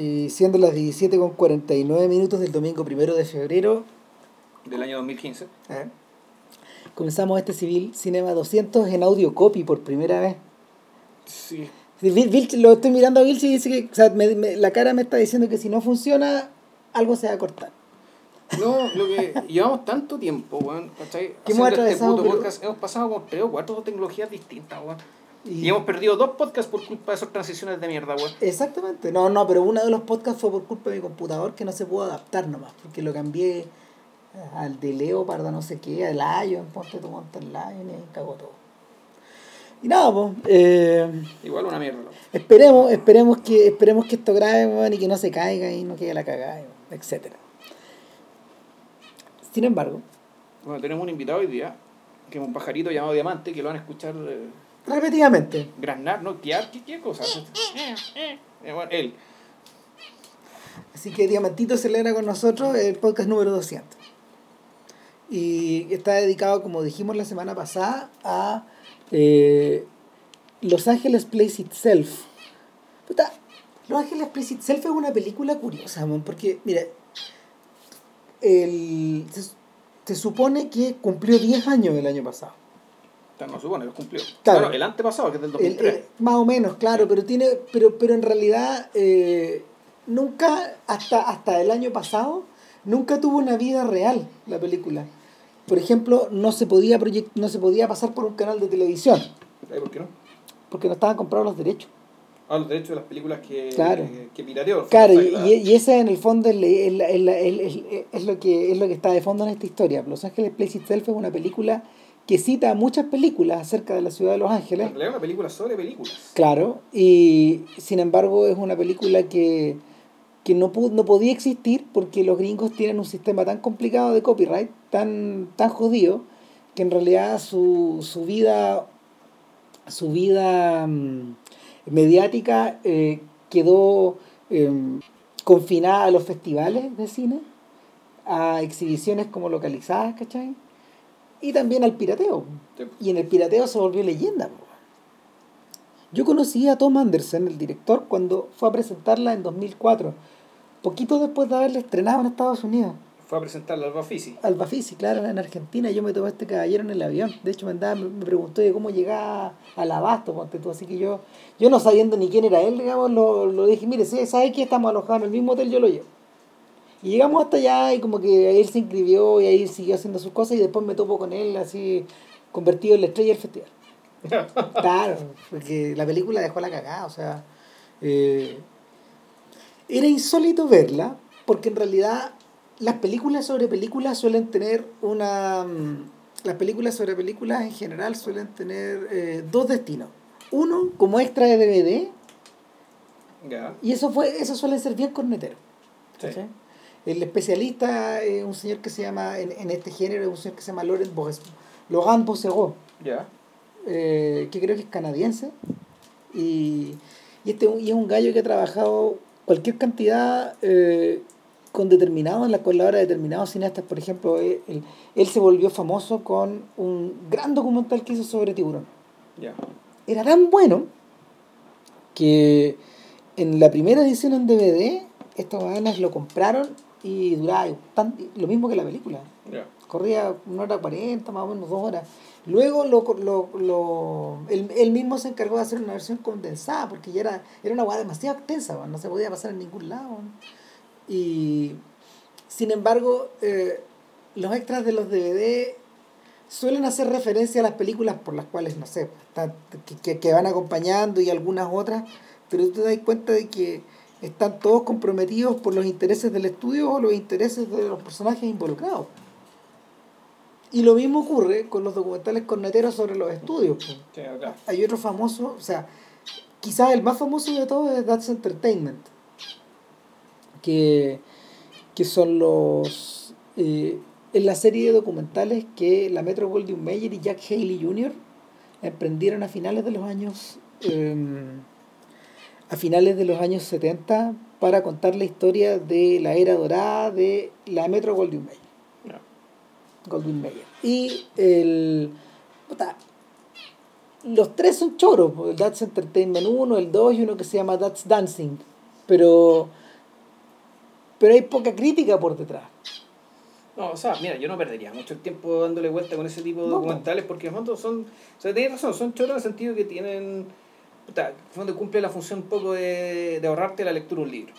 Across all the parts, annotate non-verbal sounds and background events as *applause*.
Y siendo las 17 con 49 minutos del domingo primero de febrero, Del año 2015. ¿eh? comenzamos este Civil Cinema 200 en audio copy por primera vez. Sí. Vilch- lo estoy mirando a Vilch y dice que o sea, me- me- la cara me está diciendo que si no funciona, algo se va a cortar. No, lo que *laughs* llevamos tanto tiempo, weón, ¿cachai? Que hemos este puto podcast, hemos pasado como tres o cuatro tecnologías distintas, weón. Y- Y hemos perdido dos podcasts por culpa de esas transiciones de mierda, weón. Exactamente. No, no, pero uno de los podcasts fue por culpa de mi computador que no se pudo adaptar nomás, porque lo cambié al de Leo para no sé qué, al Lion, ponte tu monta el Lion y cagó todo. Y nada, pues, eh, Igual una mierda, loco. esperemos, esperemos que, esperemos que esto grabe, weón, y que no se caiga y no quede la cagada, etcétera. Sin embargo, Bueno, tenemos un invitado hoy día, que es un pajarito llamado Diamante, que lo van a escuchar eh, repetidamente, graznar, ¿no? Tiar, ¿qué, qué cosa? Eh, bueno, él. Así que Diamantito celebra con nosotros el podcast número 200. Y está dedicado, como dijimos la semana pasada, a eh, Los Ángeles Place Itself. Puta, Los Ángeles Place Itself es una película curiosa, mon, porque, mira, el, se, se supone que cumplió 10 años el año pasado. No supone, lo cumplió. Claro. Bueno, el antepasado, que es del El- 2003. el- más o menos, claro, pero tiene, pero, pero en realidad eh, nunca, hasta, hasta el año pasado, nunca tuvo una vida real la película. Por ejemplo, no se podía proyec- no se podía pasar por un canal de televisión, ¿Por qué no? porque no estaban comprados los derechos. Ah, los derechos de las películas que, Claro. que, que pirateó. Claro, y, la- y- ese en el fondo es, es- es- es lo que, es lo que está de fondo en esta historia. Los Ángeles Place Itself es una película que cita muchas películas acerca de la ciudad de Los Ángeles. En realidad una película sobre películas. Claro, y sin embargo es una película que, que no, pu- no podía existir porque los gringos tienen un sistema tan complicado de copyright, tan, tan jodido, que en realidad su, su vida, su vida mm, mediática eh, quedó em, confinada a los festivales de cine, a exhibiciones como localizadas, ¿cachai? Y también al pirateo. Sí. Y en el pirateo se volvió leyenda. po. Yo conocí a Tom Anderson, el director, cuando fue a presentarla en 2004, poquito después de haberla estrenado en Estados Unidos. Fue a presentarla al Bafisi. Al Bafisi, claro, en Argentina. Yo me tomé este caballero en el avión. De hecho, me, andaba, me preguntó de cómo llegaba al abasto, ponte tú. Así que yo, yo no sabiendo ni quién era él, digamos, lo, lo dije, mire, si ¿sabes que estamos alojados en el mismo hotel? Yo lo llevo. Y llegamos hasta allá y como que él se inscribió y ahí siguió haciendo sus cosas y después me topo con él así convertido en la estrella del festival. *laughs* Claro, porque la película dejó la cagada, o sea, eh, era insólito verla, porque en realidad las películas sobre películas suelen tener una... mm, Las películas sobre películas en general suelen tener eh, dos destinos. Uno, como extra de DVD, y eso fue eso suele ser bien cornetero. Sí. El especialista es un señor que se llama, en, en este género, es un señor que se llama Laurent Boges, Laurent Bossegot Ya. eh, que creo que es canadiense, y, y este y es un gallo que ha trabajado cualquier cantidad eh, con determinados, en la obra de determinados cineastas. Por ejemplo, él, él- él se volvió famoso con un gran documental que hizo sobre tiburón. Ya. Era tan bueno que en la primera edición en DVD, estas ganas lo compraron y duraba tan- lo mismo que la película corría una hora cuarenta, más o menos dos horas. Luego lo, lo, lo, él, él mismo se encargó de hacer una versión condensada, porque ya era, era una guada demasiado extensa, no se podía pasar en ningún lado. Y sin embargo, eh, los extras de los DVD suelen hacer referencia a las películas por las cuales, no sé, que, que, que van acompañando y algunas otras, pero tú te das cuenta de que están todos comprometidos por los intereses del estudio o los intereses de los personajes involucrados. Y lo mismo ocurre con los documentales corneteros sobre los estudios. Sí. Hay otro famoso, o sea, quizás el más famoso de todos es That's Entertainment, que, que son los... eh, en la serie de documentales que la Metro Goldwyn Mayer y Jack Haley Jr. emprendieron a finales de los años em, a finales de los años 70 para contar la historia de la era dorada de la Metro Goldwyn Mayer. Goldwyn Mayer. Y el. puta, los tres son choros: el That's Entertainment 1, el 2 y uno que se llama That's Dancing. Pero pero hay poca crítica por detrás. No, o sea, mira, yo no perdería mucho el tiempo dándole vuelta con ese tipo de No, documentales porque en el fondo son, o sea, tienes razón, son choros en el sentido que tienen, puta, fondo cumple la función un poco de, de ahorrarte la lectura de un libro.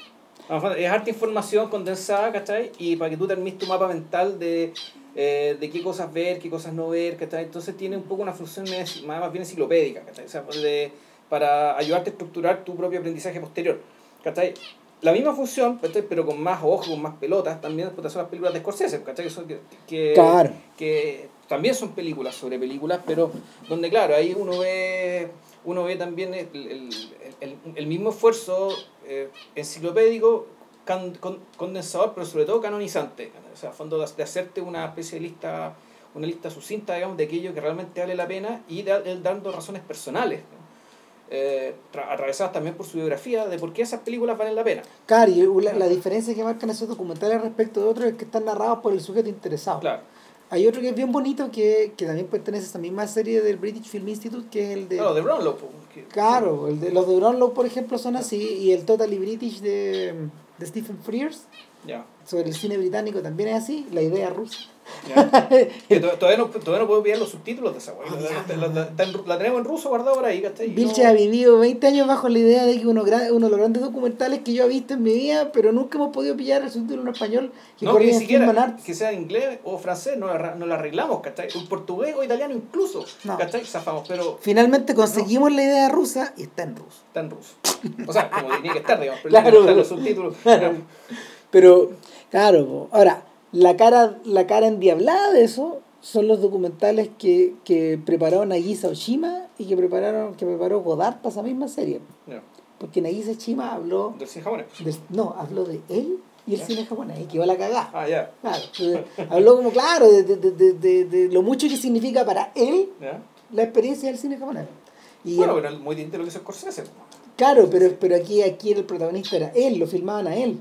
Es darte información condensada, ¿cachai? Y para que tú termines tu mapa mental de, eh, de qué cosas ver, qué cosas no ver, ¿cachai? Entonces tiene un poco una función más, más bien enciclopédica, ¿cachai? O sea, de- para ayudarte a estructurar tu propio aprendizaje posterior, ¿cachai? La misma función, ¿cachai? pero con más ojos, con más pelotas, también son las películas de Scorsese, ¿cachai? Que, son- que, que- Claro. que también son películas sobre películas, pero donde, claro, ahí uno ve, uno ve también el, el, el, el mismo esfuerzo eh, enciclopédico, can- con- condensador, pero sobre todo canonizante. O sea, a fondo de, de hacerte una especie de lista, una lista sucinta, digamos, de aquello que realmente vale la pena y él dando razones personales. ¿no? Eh, tra- atravesadas también por su biografía de por qué esas películas valen la pena. Claro, y la, la diferencia que marcan esos documentales respecto de otros es que están narrados por el sujeto interesado. Claro. Hay otro que es bien bonito que, que también pertenece a esa misma serie del British Film Institute, que es el de... Claro, de Brownlow. Claro, el de los de Brownlow, por ejemplo, son así, y el Totally British de, de Stephen Frears, Ya. sobre el cine británico, también es así, la idea rusa. *laughs* todavía, no, todavía no puedo pillar los subtítulos de esa weá. Ah, La, la- en tenemos en ruso guardado por ahí, ¿cachai? Vilche no- ha vivido 20 años bajo la idea de que uno, uno de los grandes documentales que yo he visto en mi vida, pero nunca hemos podido pillar el subtítulo en español que No, que ni en siquiera que sea inglés o francés, no, no la arreglamos, ¿cachai? Un portugués o italiano incluso, No. ¿cachai? Zafamos, pero Finalmente conseguimos la idea rusa y está en ruso. está en ruso. O sea, como tenía que estar, digamos, pero *laughs* Claro. están los subtítulos. *laughs* Pero, claro, ahora, la cara, la cara endiablada de eso son los documentales que, que preparó Nagisa Oshima y que prepararon, que preparó Godard para esa misma serie. Porque Nagisa Oshima habló Del cine japonés. no, habló de él y el cine japonés, y quedó la cagada. Ah, ya. Claro, habló como claro de, de, de, de, de- de lo mucho que significa para él la experiencia del cine japonés. Y Bueno, pero muy distinto lo que hizo Scorsese. Claro, pero, pero aquí, aquí el protagonista era él, lo filmaban a él.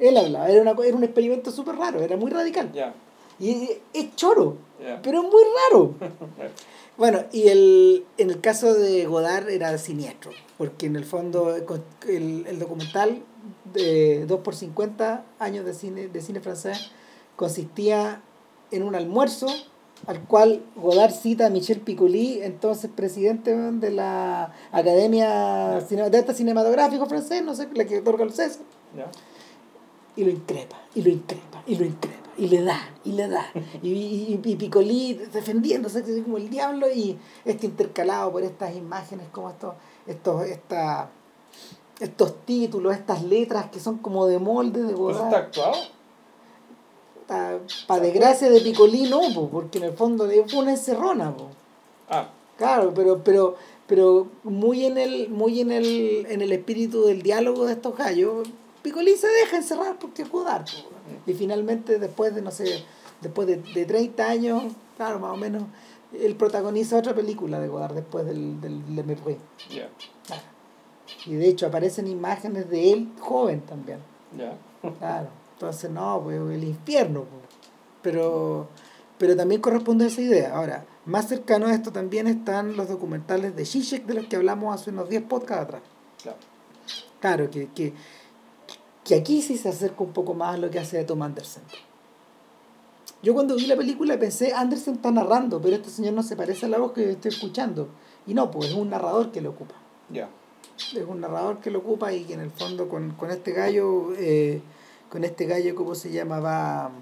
Él hablaba, era, una, era un experimento súper raro, era muy radical. Y es choro, pero es muy raro. *laughs* Bueno, y el, en el caso de Godard era siniestro, porque en el fondo el, el documental de 2 por 50 años de cine, de cine francés consistía en un almuerzo al cual Godard cita a Michel Piccoli, entonces presidente de la Academia Cine- de Arte Cinematográfico francés, no sé, la que otorga el César. Y lo increpa, y lo increpa, y lo increpa, y le da, y le da. *laughs* Y, y, y Piccoli defendiéndose así como el diablo, y este intercalado por estas imágenes, como estos, estos, esta, estos títulos, estas letras que son como de molde de ¿Eso Godard. está actuado? Para desgracia de Piccoli no, po, porque en el fondo fue una encerrona. Po. Ah, Claro, pero, pero, pero muy en el, muy en el, en el espíritu del diálogo de estos gallos, Piccoli se deja encerrar porque es Godard. po. Y finalmente, después de, no sé, después de, de 30 años, claro, más o menos, él protagoniza otra película de Godard después del, del Le Claro. Y de hecho aparecen imágenes de él joven también. Claro. Entonces, no, pues el infierno. pues. Pero, pero también corresponde a esa idea. Ahora, más cercano a esto también están los documentales de Zizek de los que hablamos hace unos 10 podcasts atrás. Claro. Claro, que, que, que aquí sí se acerca un poco más a lo que hace Tom Anderson. Yo cuando vi la película pensé, Anderson está narrando, pero este señor no se parece a la voz que yo estoy escuchando. Y no, pues es un narrador que lo ocupa. Ya. Es un narrador que lo ocupa y que en el fondo con, con este gallo, eh, con este gallo, ¿cómo se llama? Va,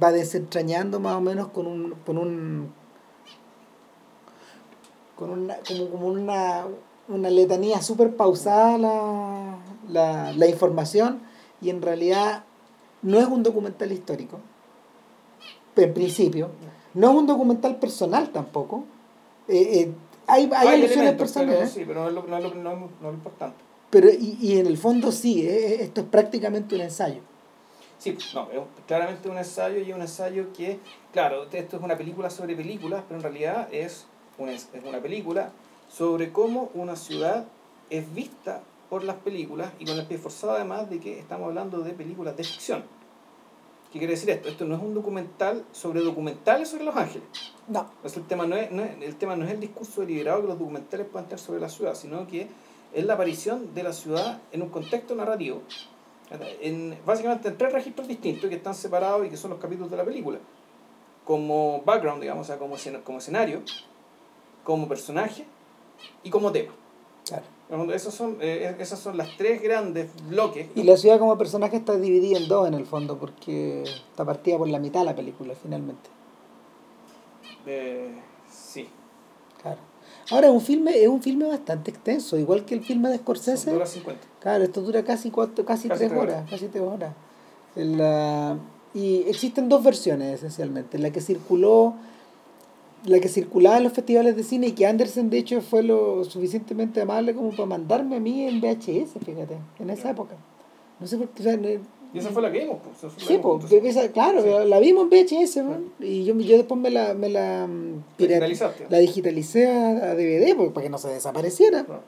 va desentrañando más o menos con un, con un con una, como, como una, una letanía súper pausada la, la, la información y en realidad no es un documental histórico, en principio, no es un documental personal tampoco. Eh, eh, hay, hay alusiones elementos, pero personales, sí, pero no es lo, no es lo, no no es lo importante. pero y, y en el fondo sí, eh, esto es prácticamente un ensayo. Sí, no, es claramente un ensayo y un ensayo que, claro, esto es una película sobre películas, pero en realidad es una, es una película sobre cómo una ciudad es vista por las películas y con el pie forzado además de que estamos hablando de películas de ficción. ¿Qué quiere decir esto? Esto no es un documental sobre documentales sobre Los Ángeles. No, Pues el, tema no es, no es- el tema no es el discurso deliberado que los documentales puedan tener sobre la ciudad, sino que es la aparición de la ciudad en un contexto narrativo En, básicamente en tres registros distintos que están separados y que son los capítulos de la película. Como background, digamos, o sea, como, escena- como escenario, como personaje y como tema. Claro. Esos son, eh, esas son las tres grandes bloques. Y la ciudad como personaje está dividida en dos en el fondo, porque está partida por la mitad la película finalmente. Eh, sí, Claro. Ahora es un filme, es un filme bastante extenso, igual que el filme de Scorsese. horas 50. Claro, esto dura casi cuatro, casi, Casi tres tres horas, casi tres horas. El, ah, y existen dos versiones esencialmente, la que circuló, la que circulaba en los festivales de cine y que Anderson de hecho fue lo suficientemente amable como para mandarme a mí en VHS, fíjate, en esa época. No sé por qué, o sea, Y esa fue la que vimos. Pues, esa Sí, pues, esa- claro, Sí. la, vimos en VHS, man, y yo, yo después me la, me la, mm, Digitalizaste. la digitalicé a, DVD pues, para que no se desapareciera. No.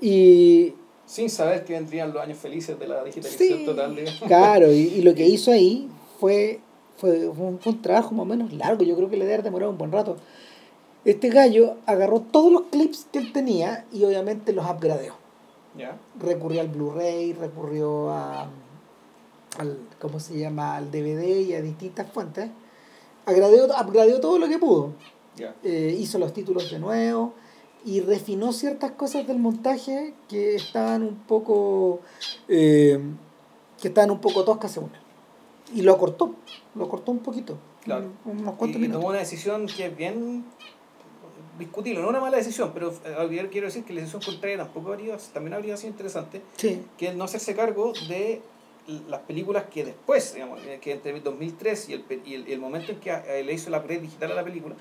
Y Sin saber que vendrían los años felices de la digitalización sí, total. De... claro, y, y lo que *laughs* hizo ahí fue, fue, fue un, fue un trabajo más o menos largo, yo creo que le debe haber demorado un buen rato. Este gallo agarró todos los clips que él tenía y obviamente los upgradeó. Recurrió al Blu-ray, recurrió a, al, ¿cómo se llama? al DVD y a distintas fuentes. Upgradeó, upgradeó todo lo que pudo. Eh, hizo los títulos de nuevo y refinó ciertas cosas del montaje que estaban un poco eh, que estaban un poco toscas según él. Y lo acortó, lo cortó un poquito. Claro. Unos Y, cuantos y minutos. tomó una decisión que es bien discutible, no una mala decisión, pero eh, quiero decir que la decisión contraria tampoco habría, también habría sido interesante, Sí, que el no hacerse cargo de las películas que después, digamos, eh, que entre el 2003 y el, y el, y el momento en que eh, le hizo la red digital a la película,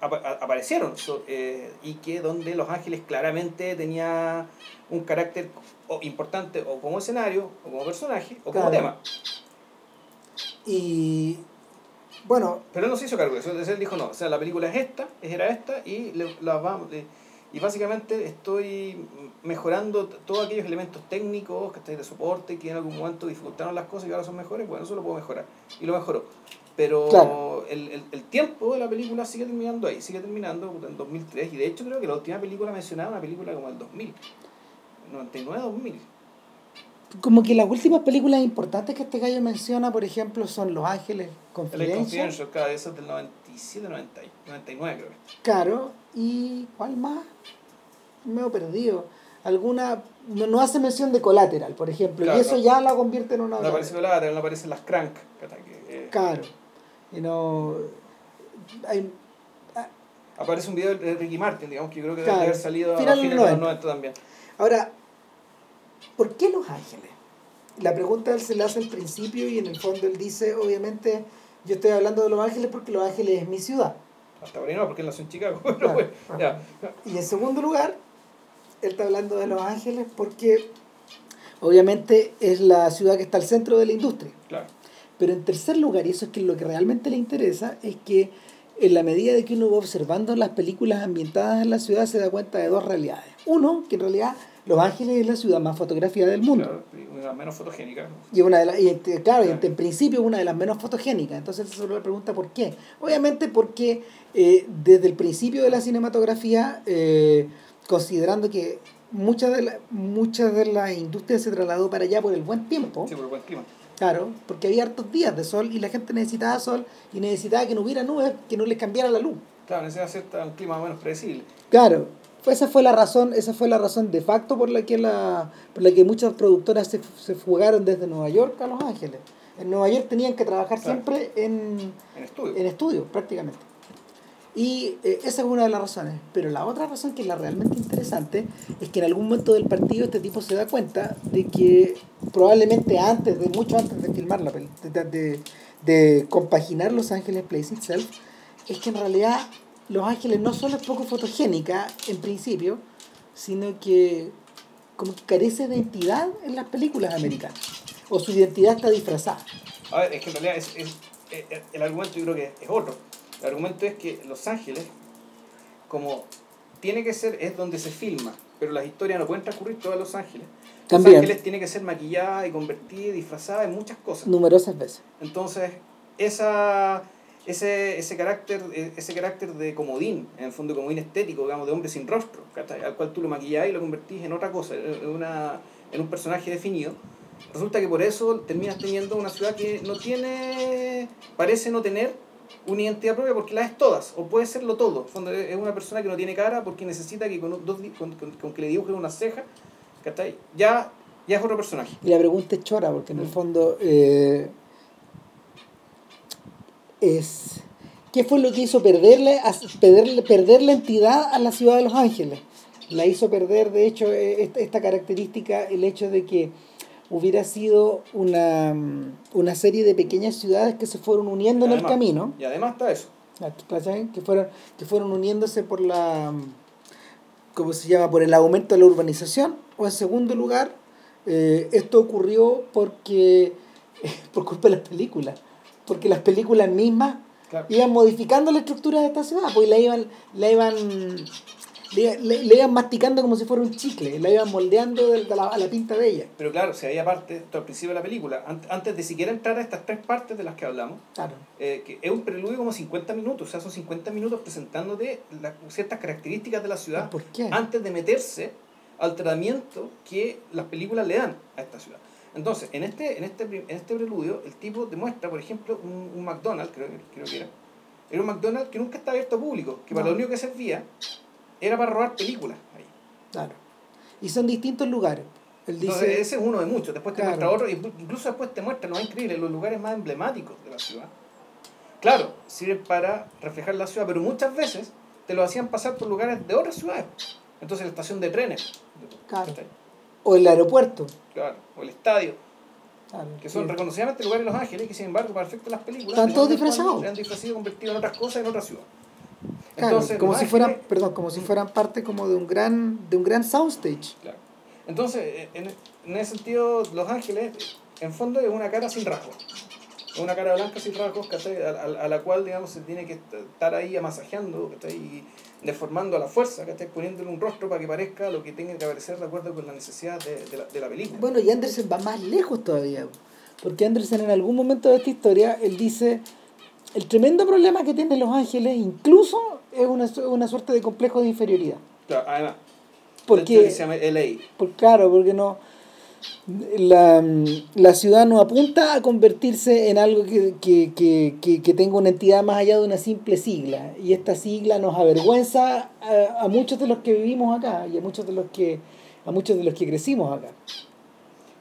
apa- a- aparecieron so- eh, y que donde Los Ángeles claramente tenía un carácter o importante o como escenario, o como personaje, o como Claro. tema. Y bueno, Pero él no se hizo cargo de eso, él dijo no, o sea, la película es esta, era esta, y le- la vamos, y básicamente estoy mejorando todos aquellos elementos técnicos que de soporte, que en algún momento dificultaron las cosas y ahora son mejores, bueno, eso lo puedo mejorar. Y lo mejoró. Pero Claro. el, el, el tiempo de la película sigue terminando ahí, sigue terminando en 2003, y de hecho creo que la última película mencionaba una película como el 2000, 99-2000. Como que las últimas películas importantes que este gallo menciona, por ejemplo, son Los Ángeles El Confidential, cada vez es del 97, 90, 99 creo. Caro, y ¿cuál más? Me he perdido. Alguna, no, no hace mención de Collateral, por ejemplo, Claro, y eso no. ya la convierte en una... No aparece Collateral, no aparecen las Crank. que- eh, Caro. Y no... Hay, Aparece un video de Ricky Martin, digamos, que yo creo que Claro. debe haber salido a Final fines de los los 90 90 también. Ahora, ¿por qué Los Ángeles? La pregunta él se la hace al principio y en el fondo él dice, obviamente, yo estoy hablando de Los Ángeles porque Los Ángeles es mi ciudad. Hasta ahora no, porque él nació en Chicago. *laughs* Claro. ya. Y en segundo lugar, él está hablando de Los Ángeles porque obviamente es la ciudad que está al centro de la industria. Claro. Pero en tercer lugar, y eso es que lo que realmente le interesa, es que en la medida de que uno va observando las películas ambientadas en la ciudad se da cuenta de dos realidades. Uno, que en realidad Los Ángeles es la ciudad más fotografiada del mundo. Claro, y una menos fotogénica. Y una de las, y este, claro, y Claro. en principio una de las menos fotogénicas. Entonces se le pregunta por qué. Obviamente porque eh, desde el principio de la cinematografía, eh, considerando que muchas de, la, muchas de las industrias se trasladó para allá por el buen tiempo, Sí, por el buen clima. claro, porque había hartos días de sol y la gente necesitaba sol y necesitaba que no hubiera nubes, que no les cambiara la luz. Claro, necesita cierta, un clima menos predecible. Claro, fue- esa fue la razón, esa fue la razón de facto por la que la, por la que muchas productoras se, se fugaron desde Nueva York a Los Ángeles. En Nueva York tenían que trabajar Claro. siempre en, En estudio. en estudio, prácticamente. Y eh, esa es una de las razones. Pero la otra razón que es la realmente interesante es que en algún momento del partido este tipo se da cuenta de que probablemente antes, de mucho antes de filmar la peli- de, de, de compaginar Los Ángeles Place Itself, es que en realidad Los Ángeles no solo es poco fotogénica en principio, sino que como que carece de identidad en las películas americanas. O su identidad está disfrazada. A ver, es que en realidad es, es- el argumento yo creo que es otro. El argumento es que Los Ángeles, como tiene que ser, es donde se filma, pero las historias no pueden transcurrir todas Los Ángeles. También. Los Ángeles tiene que ser maquillada y convertida y disfrazada en muchas cosas. Numerosas veces. Entonces, esa, ese, ese, carácter, eh, ese carácter de comodín, en el fondo comodín estético, digamos, de hombre sin rostro, al cual tú lo maquillás y lo convertís en otra cosa, en, una, en un personaje definido, resulta que por eso terminas teniendo una ciudad que no tiene, parece no tener una identidad propia porque la es todas, o puede serlo todo. Fondo, es una persona que no tiene cara porque necesita que con, dos, con, con- con que le dibujen una ceja. Ya, ya es otro personaje. Y la pregunta es chora, porque en el fondo eh, es ¿qué fue lo que hizo perderle, a- perderle, perder la entidad a la ciudad de Los Ángeles? La hizo perder, de hecho, eh, esta, característica, el hecho de que hubiera sido una, una serie de pequeñas ciudades que se fueron uniendo en el camino. Y además está eso. ¿cachai? que fueron que fueron uniéndose por la cómo se llama por el aumento de la urbanización o en segundo lugar eh, esto ocurrió porque *laughs* por culpa de las películas porque las películas mismas Claro. iban modificando la estructura de esta ciudad pues la iban la iban le, le- le iban masticando como si fuera un chicle la iban moldeando de, la, a la pinta de ella Pero claro, si había parte, esto al principio de la película, an- antes de siquiera entrar a estas tres partes de las que hablamos, claro eh, que es un preludio como 50 minutos, o sea, son 50 minutos presentándote la- ciertas características de la ciudad ¿por qué? antes de meterse al tratamiento que las películas le dan a esta ciudad. Entonces, en este, en este, en este preludio, el tipo demuestra, por ejemplo, un, un McDonald's, creo, que- creo que era. Era un McDonald's que nunca está abierto al público, que para lo único que servía era para robar películas ahí. claro y son distintos lugares él Entonces, ese es uno de muchos. Después te Claro. muestra otro, incluso después te muestra, no es increíble, los lugares más emblemáticos de la ciudad. Claro, sirven para reflejar la ciudad, pero muchas veces te lo hacían pasar por lugares de otras ciudades. Entonces, la estación de trenes, Claro. O el aeropuerto claro, o el estadio, claro, que son sí. reconocidamente lugares de Los Ángeles, que sin embargo, para efectos las películas, Están todos disfrazados. Se han disfrazado y convertido en otras cosas en otra ciudad. Claro, Entonces, como si fueran, Ángeles- perdón, como si fueran parte como de un gran, de un gran soundstage. Claro. Entonces, en, en ese sentido, Los Ángeles, en fondo, es una cara sin rasgos. Es una cara blanca sin rasgos, ¿cachai? A, a- a la cual, digamos, se tiene que estar ahí amasajeando, ¿cachai? Y deformando a la fuerza, ¿cachai? Poniéndole un rostro para que parezca lo que tenga que aparecer de acuerdo con la necesidad de, de la, de la película. Bueno, y Anderson va más lejos todavía, porque Anderson en algún momento de esta historia, él dice, el tremendo problema que tienen Los Ángeles incluso es una, una suerte de complejo de inferioridad. Claro, además, Porque, dentro de que se llama LA. por, claro, porque no... La, la ciudad no apunta a convertirse en algo que, que, que, que, que tenga una entidad más allá de una simple sigla. Y esta sigla nos avergüenza a, a muchos de los que vivimos acá y a muchos de los que, a muchos de los que crecimos acá.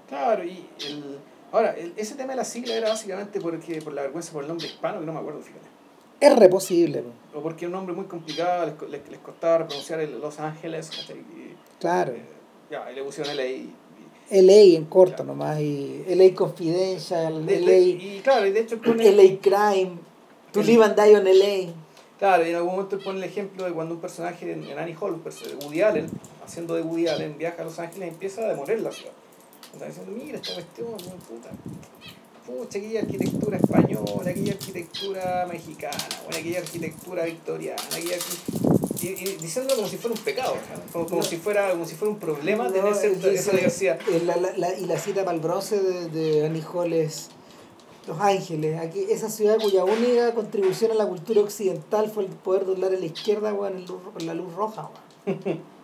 Claro, y el, ahora, el- ese tema de la sigla era básicamente porque, por la vergüenza por el nombre hispano, que no me acuerdo, fíjate. Es re posible, po. O porque era un nombre muy complicado, les, les, les costaba pronunciar el Los Ángeles. Y, claro. eh, ya, y le pusieron LA. LA en corto nomás, y LA Confidential, de- LA, y claro, y de hecho pone, LA Crime, To Live and Die on LA. claro, y en algún momento pone el ejemplo de cuando un personaje en, en Annie Hall, Woody Allen, haciendo de Woody Allen, viaja a Los Ángeles y empieza a demoler la ciudad. Está diciendo, mira esta cuestión, puta. Pucha, aquella arquitectura española, aquella arquitectura mexicana, bueno, aquella arquitectura victoriana, aquella y, y diciéndolo como si fuera un pecado, como, como No. si fuera como si fuera un problema No, tener esa diversidad. eh, la- la- la- y la cita para el bronce de, de Annie Hall es Los Ángeles, aquí, esa ciudad cuya única contribución a la cultura occidental fue el poder doblar a la izquierda en luz- la luz roja. weón. *laughs*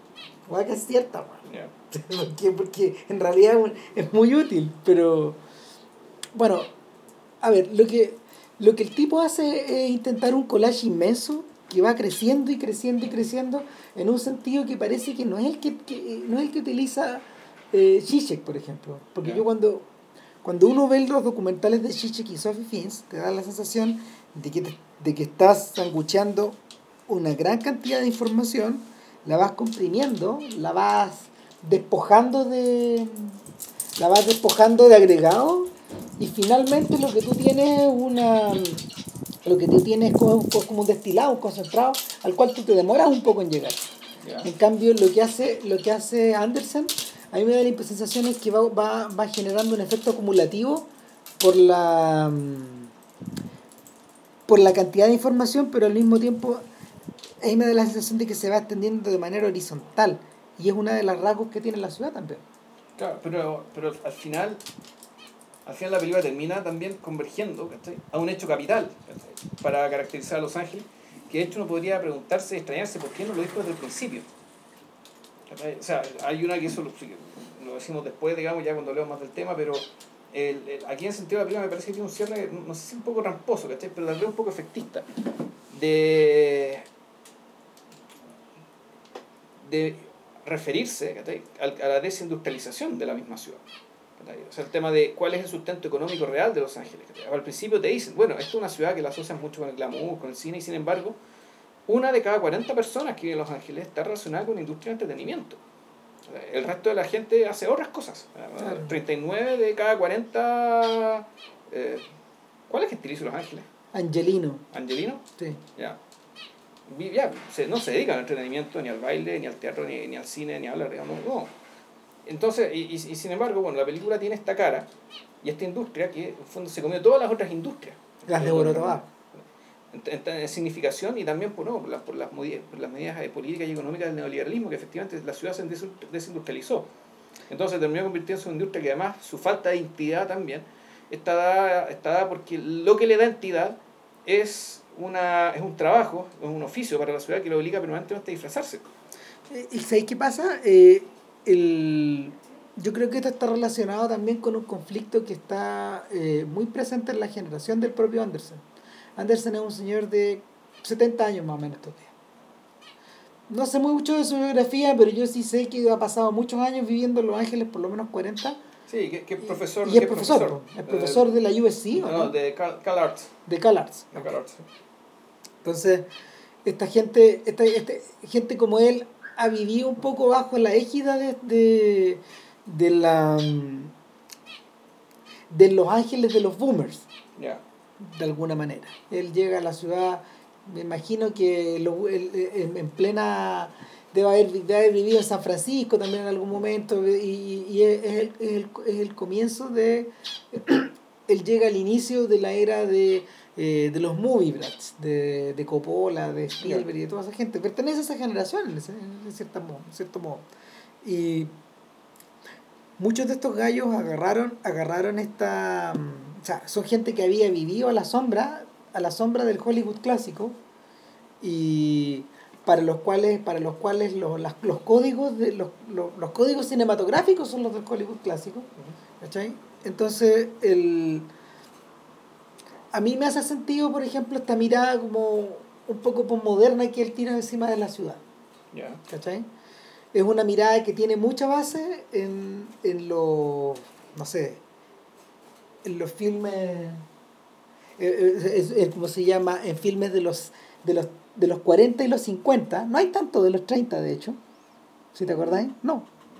Weón, que es cierta, weón. Ya. *laughs* porque, porque en realidad es muy útil, pero bueno, a ver, lo que, lo que el tipo hace es intentar un collage inmenso que va creciendo y creciendo y creciendo en un sentido que parece que no es el que, que- no es el que utiliza eh, Zizek, por ejemplo. Porque yo cuando, cuando uno ve los documentales de Zizek y Sophie Fins, te da la sensación de que, de que estás sangucheando una gran cantidad de información, la vas comprimiendo, la vas despojando de la vas despojando de agregado y finalmente lo que tú tienes es una lo que tú tienes es como, como un destilado, un concentrado al cual tú te demoras un poco en llegar. Ya. En cambio, lo que hace, lo que hace Anderson, a mí me da la sensación es que va, va, va generando un efecto acumulativo por la mm, por la cantidad de información, pero al mismo tiempo a mí me da la sensación de que se va extendiendo de manera horizontal. Y es una de las rasgos que tiene la ciudad también. Claro, pero, pero al final, al final la película termina también convergiendo a un hecho capital para caracterizar a Los Ángeles, que de hecho uno podría preguntarse extrañarse por qué no lo dijo desde el principio. O sea, hay una que eso lo, decimos después, digamos, ya cuando hablemos más del tema, pero el, aquí en el sentido de la película me parece que tiene un cierre, no sé si un poco ramposo, ¿cachai? Pero vez un poco efectista. De. de referirse a la desindustrialización de la misma ciudad. O sea, el tema de cuál es el sustento económico real de Los Ángeles. Al principio te dicen, bueno, esto es una ciudad que la asocian mucho con el glamour, con el cine, y sin embargo, una de cada 40 personas que vive en Los Ángeles está relacionada con la industria de entretenimiento. El resto de la gente hace otras cosas. Claro. 39 de cada 40... eh, ¿Cuál es gentilicio de Los Ángeles? Angelino, ¿Angelino? sí. Ya. Ya no se dedican al entretenimiento, ni al baile, ni al teatro, ni, ni al cine, ni a hablar, digamos, no. Entonces, y, y, y sin embargo, bueno, la película tiene esta cara y esta industria que en fondo se comió todas las otras industrias. Las de Borotobá. En, en- en significación y también por, no, por, las, por, las, modi- por las medidas eh, políticas y económicas del neoliberalismo, que efectivamente la ciudad se desindustrializó. Entonces terminó convirtiéndose en una industria que además su falta de identidad también está dada, está dada porque lo que le da entidad es, una, es un trabajo, es un oficio para la ciudad que lo obliga permanentemente a disfrazarse. Eh, ¿Y sabéis qué pasa? Eh, el, yo creo que esto está relacionado también con un conflicto que está eh, muy presente en la generación del propio Anderson. Anderson es un señor de 70 años más o menos días. No sé mucho de su biografía, pero yo sí sé que ha pasado muchos años viviendo en Los Ángeles, por lo menos 40. Sí, que, que es profesor. y es profesor, po, es profesor de la USC, Eh, ¿o no, no? de Cal, Cal Arts. De CalArts. de Cal Arts. Entonces, esta gente, esta, este- gente como él ha vivido un poco bajo la égida de, de, de la mm, de los ángeles de los boomers, de alguna manera. Él llega a la ciudad, me imagino que lo- él- en, en plena debe haber, debe haber vivido en San Francisco también en algún momento y, y es, el, es el- es el comienzo de él llega al inicio de la era de, eh, de los movie brats, de, de Coppola, de Spielberg y de toda esa gente. Pertenece a esa generación, en, ese- en cierta mo- en cierto modo. Y muchos de estos gallos agarraron, agarraron esta... mm, O sea, son gente que había vivido a la sombra, a la sombra del Hollywood clásico y para los cuales, para los, cuales los, las- los códigos de los, los, los códigos cinematográficos son los del Hollywood clásico. ¿Cachai? Entonces, el... a mí me hace sentido, por ejemplo, esta mirada como un poco moderna que él tira encima de la ciudad. Ya. ¿Cachai? Es una mirada que tiene mucha base en, en los, no sé, en los filmes, eh, eh, es, es como se llama, en filmes de los, de, los, de los 40 y los 50. No hay tanto de los 30, de hecho. ¿Si te acordáis? No,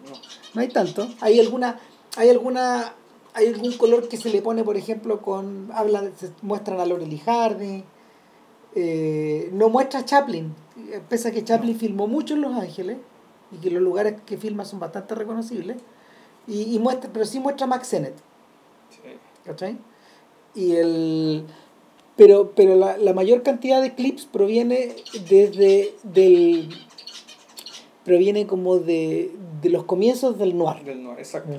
No. no hay tanto. Hay alguna, hay alguna, hay algún color que se le pone, por ejemplo, con, hablan, se muestran a y Hardy. Eh, no muestra a Chaplin, eh, pese a que Chaplin filmó mucho en Los Ángeles y que los lugares que filma son bastante reconocibles. Y, y muestra, pero sí muestra a Max Sennett. Sí. ¿cachai? Y el pero pero la, la mayor cantidad de clips proviene desde del proviene como de, de los comienzos del noir Del noir, exacto.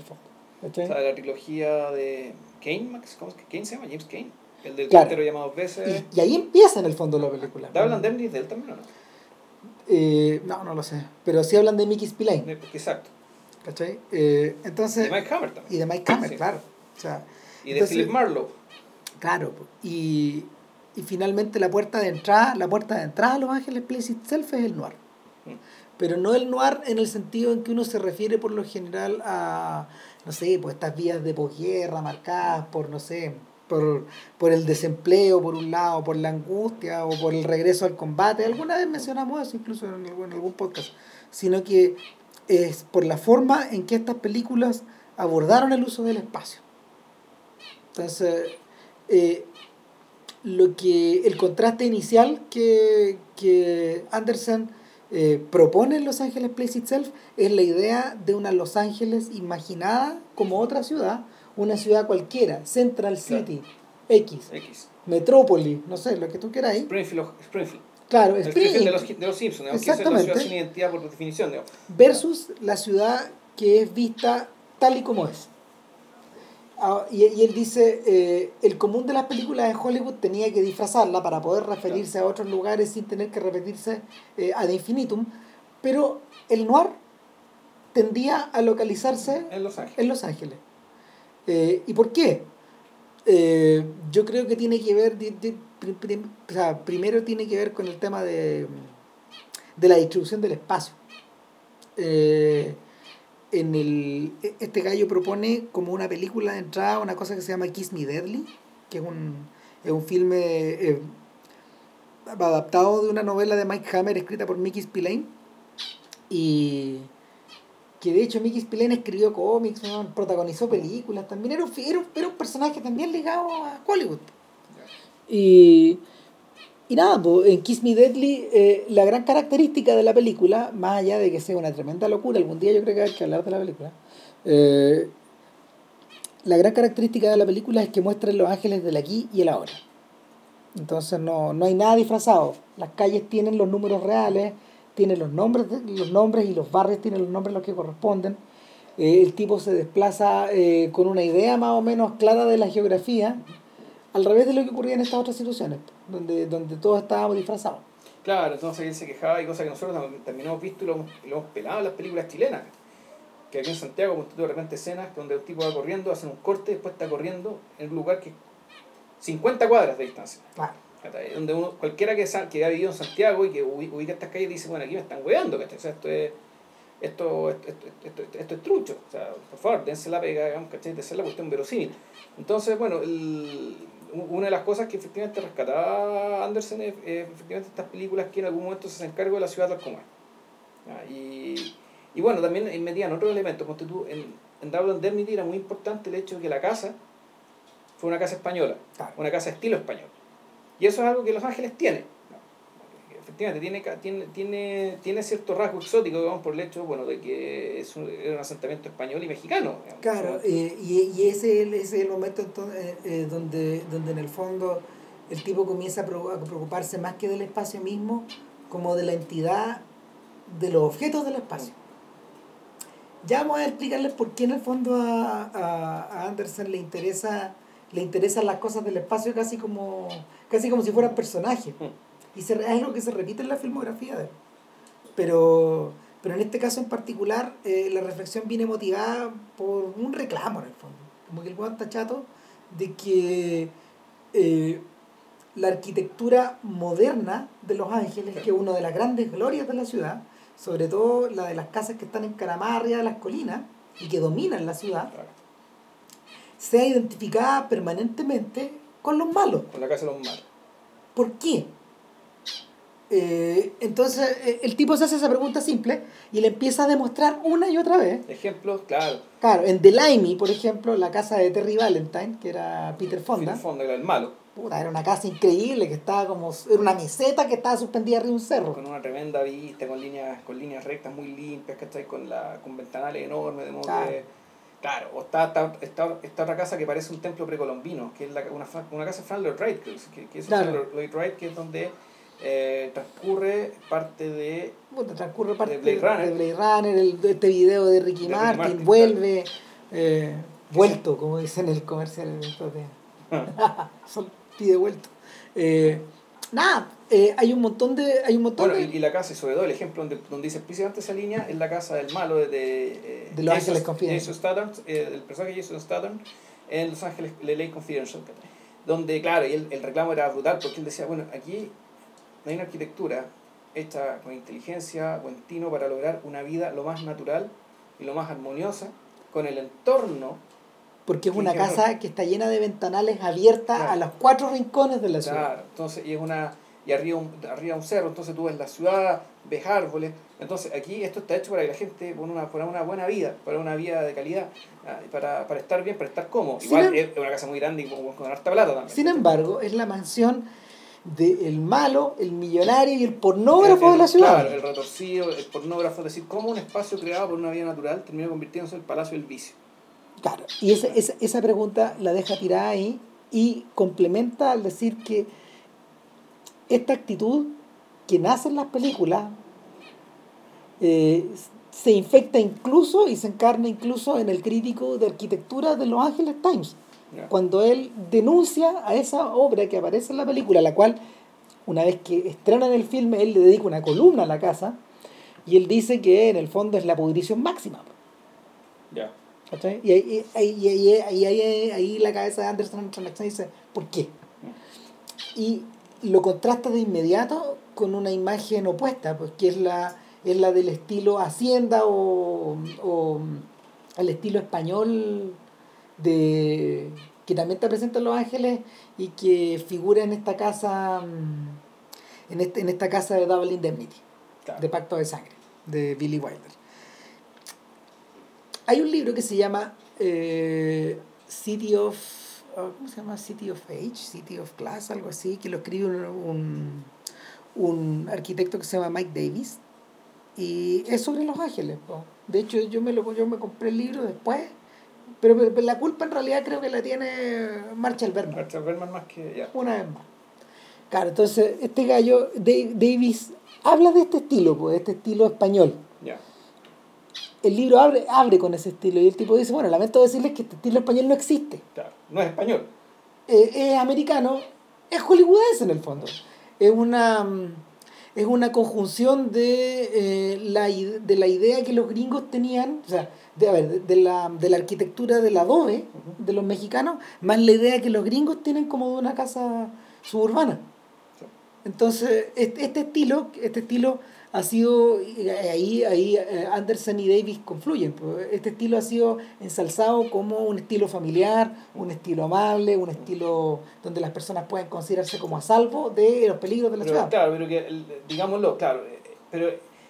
Fondo O ¿cachai? sea, de la trilogía de Kane, Max, ¿cómo es que Kane se llama? James Kane. El del Claro. llamado dos veces. y, y ahí empieza en el fondo la película ¿Te hablan de él y de él también o no? Eh, no no lo sé pero sí hablan de Mickey Spillane De- Exacto. ¿cachai? Eh, De entonces Mike Hammer también. y de Mike Hammer Sí. claro o sea Y de entonces- Philip Marlowe. Claro, y, y finalmente la puerta de entrada, la puerta de entrada a Los Ángeles Place Itself es el noir. Mm. Pero no el noir en el sentido en que uno se refiere por lo general a, no sé, pues estas vías de posguerra marcadas por, no sé, por, por el desempleo por un lado, por la angustia o por el regreso al combate. Alguna vez mencionamos eso incluso en algún, podcast. Sino que es por la forma en que estas películas abordaron el uso del espacio. Entonces, eh, lo que el contraste inicial que, que Anderson eh, propone Los Ángeles Place Itself es la idea de una Los Ángeles imaginada como otra ciudad, una ciudad cualquiera, Central Claro. City, X, X. Metrópoli, no sé, lo que tú queráis. Springfield. Springfield. Claro, El Springfield de los, de los Simpsons, esa es la Exactamente. ciudad sin identidad por definición. digamos. versus la ciudad que es vista tal y como es. Ah, y, y él dice, eh, el común de las películas en Hollywood tenía que disfrazarla para poder referirse a otros lugares sin tener que repetirse eh, ad infinitum, pero el noir tendía a localizarse En Los Ángeles. en Los Ángeles. Eh, ¿Y por qué? Eh, yo creo que tiene que ver, di- di- pri- prim- o sea, primero tiene que ver con el tema de, de la distribución del espacio. Eh, en el, e- este gallo propone como una película de entrada una cosa que se llama Kiss Me Deadly, que es un, es un filme eh, adaptado de una novela de Mike Hammer escrita por Mickey Spillane. Y que de hecho Mickey Spillane escribió cómics, protagonizó películas, también. Era un, era, un- era un personaje también ligado a Hollywood. Y, y nada, pues, en Kiss Me Deadly, eh, la gran característica de la película, más allá de que sea una tremenda locura, algún día yo creo que hay que hablar de la película, eh, la gran característica de la película es que muestra los ángeles del aquí y el ahora. Entonces no, no hay nada disfrazado. Las calles tienen los números reales, tienen los nombres, los nombres y los barrios tienen los nombres los que corresponden. Eh, el tipo se desplaza eh, con una idea más o menos clara de la geografía, al revés de lo que ocurría en estas otras situaciones, donde, donde todos estábamos disfrazados. Claro, entonces él se quejaba y cosas que nosotros tam- también hemos visto y lo, hemos- lo hemos pelado en las películas chilenas. Que aquí en Santiago, de repente escenas donde un tipo va corriendo, hace un corte, después está corriendo en un lugar que 50 cuadras de distancia. Claro. ¿cachai? Donde uno, cualquiera que, que ha vivido en Santiago y que ubi- ubica estas calles dice, bueno, aquí me están weando, ¿cachai? O sea, esto es, esto, esto, esto, esto- esto es trucho. O sea, por favor, dense la pega, digamos, ¿cachai? De hacer la cuestión verosímil. Entonces, bueno, el- una de las cosas que efectivamente rescataba Anderson es eh, efectivamente estas películas que en algún momento se hacen cargo de la ciudad tal como es. Y, y bueno, también ahí metían otros elementos. En, en Double Indemnity era muy importante el hecho de que la casa fue una casa española, Claro. una casa estilo español. Y eso es algo que Los Ángeles tiene. Tiene, tiene, tiene, tiene cierto rasgo exótico, digamos, por el hecho bueno, de que es un, era un asentamiento español y mexicano. digamos. Claro, eh, y, y ese, es el- ese es el momento entonces, eh, eh, donde, donde en el fondo el tipo comienza a preo- a preocuparse más que del espacio mismo, como de la entidad de los objetos del espacio. Ya vamos a explicarles por qué en el fondo a, a, a Anderson le interesa le interesan las cosas del espacio casi como casi como si fueran personajes y se, es algo que se repite en la filmografía de él. pero pero en este caso en particular eh, la reflexión viene motivada por un reclamo en el fondo como que el está chato de que eh, la arquitectura moderna de Los Ángeles, que es una de las grandes glorias de la ciudad, sobre todo la de las casas que están encaramadas arriba de las colinas y que dominan la ciudad, sea identificada permanentemente con los malos. con la casa de los malos. ¿Por qué? Eh, entonces eh, el tipo se hace esa pregunta simple y le empieza a demostrar una y otra vez. Ejemplos, claro. Claro, en The Limey, por ejemplo, la casa de Terry Valentine, que era Peter Fonda, En el fondo era el malo, puta, era una casa increíble que estaba como. Era una meseta que estaba suspendida arriba de un cerro. con una tremenda vista, con líneas, con líneas rectas muy limpias, ¿cachai? Con, la, con ventanales enormes, de modo Claro. que... Claro, o está, está, está, está otra casa que parece un templo precolombino, que es la, una, una casa de Frank Lloyd Wright, que es Claro. Frank Lloyd Wright, que es donde eh, transcurre parte de... Puta, transcurre parte De Blade Runner. de Blade Runner, el, este video de Ricky De Ricky Martin, Martin, vuelve, eh, vuelto, como dicen en el comercial. *laughs* *laughs* Son pide vuelto. Eh, nada, eh, hay un montón de. Hay un montón Bueno, de. y la casa, y sobre todo el ejemplo donde, donde dice precisamente esa línea, es la casa del malo de... De, eh, De Los Jason- Ángeles Confidential. Jason Statham, eh, el personaje Jason Statham en Los Ángeles LA Confidential. ¿cachai? Donde, claro, y el, el reclamo era brutal porque él decía, bueno, aquí no hay una arquitectura hecha con inteligencia, buen tino para lograr una vida lo más natural y lo más armoniosa con el entorno Porque es ¿Qué una casa que está llena de ventanales abiertas Claro. a los cuatro rincones de la ciudad. Claro, entonces, y es una, y arriba un, arriba un cerro, entonces tú ves la ciudad, ves árboles, entonces aquí esto está hecho para que la gente, por una, una buena vida, para una vida de calidad, ah, para, para estar bien, para estar cómodo. Sin Igual em- es una casa muy grande y con, con harta plata también. Sin embargo, es la mansión del malo, el millonario y el pornógrafo El- de la ciudad. Claro, el retorcido, el pornógrafo, es decir, cómo un espacio creado por una vida natural terminó convirtiéndose en el palacio del vicio. Claro, y esa, esa, esa pregunta la deja tirada ahí y complementa al decir que esta actitud que nace en las películas eh, se infecta incluso y se encarna incluso en el crítico de arquitectura de Los Ángeles Times, ¿ya? cuando él denuncia a esa obra que aparece en la película, la cual una vez que estrenan el filme él le dedica una columna a la casa, Y él dice que en el fondo es la pudrición máxima. Ya. ¿cachai? Y ahí, ahí, ahí, ahí, ahí, ahí- ahí la cabeza de Anderson entra en la acción y dice, ¿por qué? Y lo contrasta de inmediato con una imagen opuesta, pues que es la, es la del estilo Hacienda o, o el estilo español de que también está presente en Los Ángeles y que figura en esta casa mm, en, este, en esta casa de Double Indemnity Claro. de Pacto de Sangre, de Billy Wilder. Hay un libro que se llama eh, City of. ah, ¿Cómo se llama? City of Age, City of Class, algo así, que lo escribe un, un, un arquitecto que se llama Mike Davis. Y es sobre Los Ángeles. po. De hecho, yo me, lo, yo me compré el libro después, pero, pero la culpa en realidad creo que la tiene Marshall Berman Archer Berman más que. Ya. una vez más. Claro, entonces este gallo, Dave- Davis, habla de este estilo, pues, de este estilo español. Ya. El libro abre, abre con ese estilo y el tipo dice, bueno, lamento decirles que este estilo español no existe. Claro. No es español. Eh, es americano, es hollywoodense en el fondo. Es una, es una conjunción de, eh, la, de la idea que los gringos tenían, o sea, de, a ver, de, la, de la arquitectura del adobe de los mexicanos, más la idea que los gringos tienen como de una casa suburbana. Sí. Entonces, este, este estilo, este estilo ha sido, y ahí, ahí eh, Anderson y Davis confluyen, pues, este estilo ha sido ensalzado como un estilo familiar, un estilo amable, un estilo donde las personas pueden considerarse como a salvo de los peligros de la Pero, ciudad. claro, pero que, digámoslo, claro. eh, Pero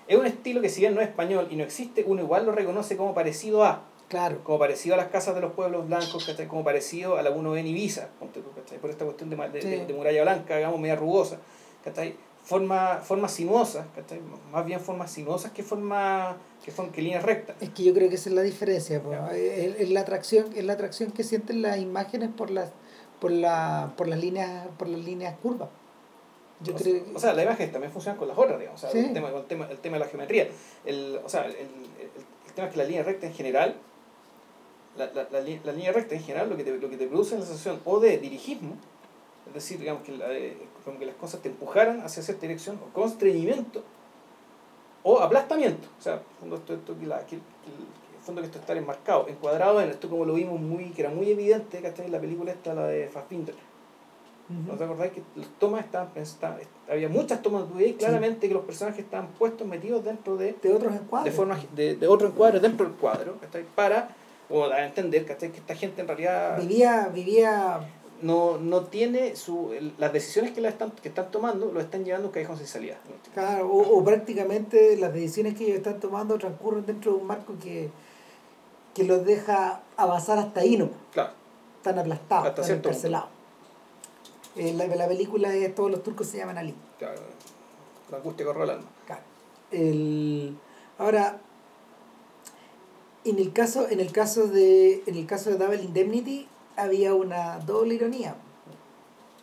es un estilo que, si bien no es español y no existe, uno igual lo reconoce como parecido a. Claro, como parecido a las casas de los pueblos blancos, ¿cachai? como parecido a la 1 en Ibiza, ¿cachai? por esta cuestión de, de, Sí. de- de muralla blanca, digamos, media rugosa, ¿cachai? Forma, formas sinuosas, ¿cachai? más bien formas sinuosas que forma, que, form- que líneas rectas. es que yo creo que esa es la diferencia. Ya. es, es la atracción, es la atracción que sienten las imágenes por las, por la, por las líneas, por las líneas curvas. Yo o, creo sea, o sea, las imágenes también funcionan con las otras, digamos, o sea, Sí. el, tema, el, tema, el tema de la geometría. El, o sea, el, el, el tema es que la línea recta en general, la, la, la, la línea recta en general lo que, te, lo que te produce es la sensación o de dirigismo, es decir, digamos que, la- eh, como que las cosas te empujaran hacia cierta dirección, o constreñimiento, o aplastamiento. O sea, en el fondo esto, esto que la, que, que fondo que esto está enmarcado, encuadrado en esto como lo vimos muy, que era muy evidente, ¿cachai? En la película esta, la de Fassbinder. ¿No Ujú. te acordáis que las tomas estaban? Había muchas tomas donde veías claramente que los personajes estaban puestos, metidos dentro de, de otros de, encuadres. forma, de, de otro encuadre dentro del cuadro. Para o dar a entender ¿cachai? que esta gente en realidad Vivía, vivía no, no tiene su, las decisiones que, la están, que están tomando, lo están llevando a un callejón sin salida. Claro, o, o prácticamente las decisiones que ellos están tomando transcurren dentro de un marco que, que los deja avanzar hasta ahí, ¿no? Claro, Están aplastados, Hasta están encarcelados. Eh, la, la película es Todos los turcos se llaman Ali. claro. La alma. Claro. El, ahora, en el caso, en el caso de, en el caso de Double Indemnity había una doble ironía.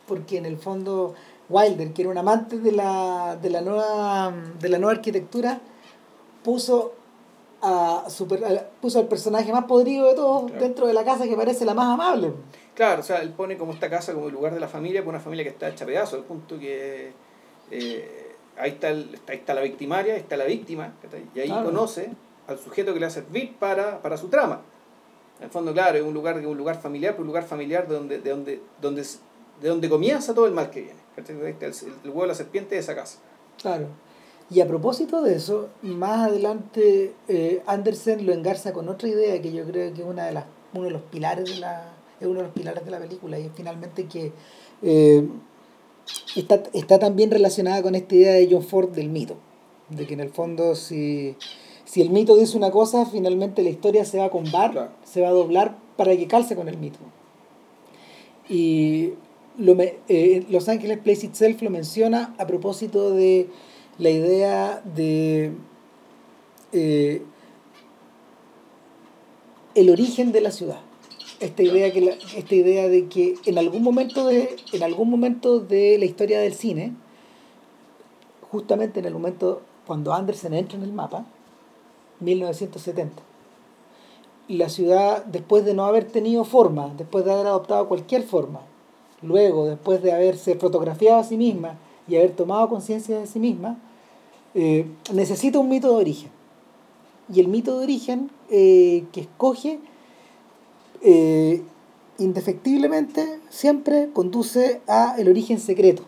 Porque en el fondo Wilder, que era un amante de la, de la nueva de la nueva arquitectura, puso a super, a- puso al personaje más podrido de todos Claro. dentro de la casa que parece la más amable. Claro, o sea, él pone como esta casa como el lugar de la familia, por una familia que está hecha pedazos, al punto que eh, ahí, está el- ahí está la victimaria, ahí está la víctima, y ahí Claro. conoce al sujeto que le va a servir para, para su trama. En el fondo, claro, es un lugar, un lugar familiar, pero un lugar familiar de donde, de donde, donde, de donde comienza todo el mal que viene. El, el huevo de la serpiente de esa casa. Claro. Y a propósito de eso, más adelante eh, Andersen lo engarza con otra idea que yo creo que es una de las, uno de los pilares de la, es uno de los pilares de la película, y es finalmente que eh, está, está también relacionada con esta idea de John Ford del mito. De que en el fondo si, si el mito dice una cosa, finalmente la historia se va a combar, Claro. se va a doblar para que calce con el mito. Y lo me- eh, Los Ángeles Place Itself lo menciona a propósito de la idea de eh, el origen de la ciudad. Esta idea, que la- esta idea de que en algún momento de, en algún momento de la historia del cine, justamente en el momento cuando Andersen entra en el mapa, 1970, la ciudad, después de no haber tenido forma, después de haber adoptado cualquier forma, luego, después de haberse fotografiado a sí misma y haber tomado conciencia de sí misma, eh, necesita un mito de origen. Y el mito de origen eh, que escoge, eh, indefectiblemente, siempre conduce a el origen secreto,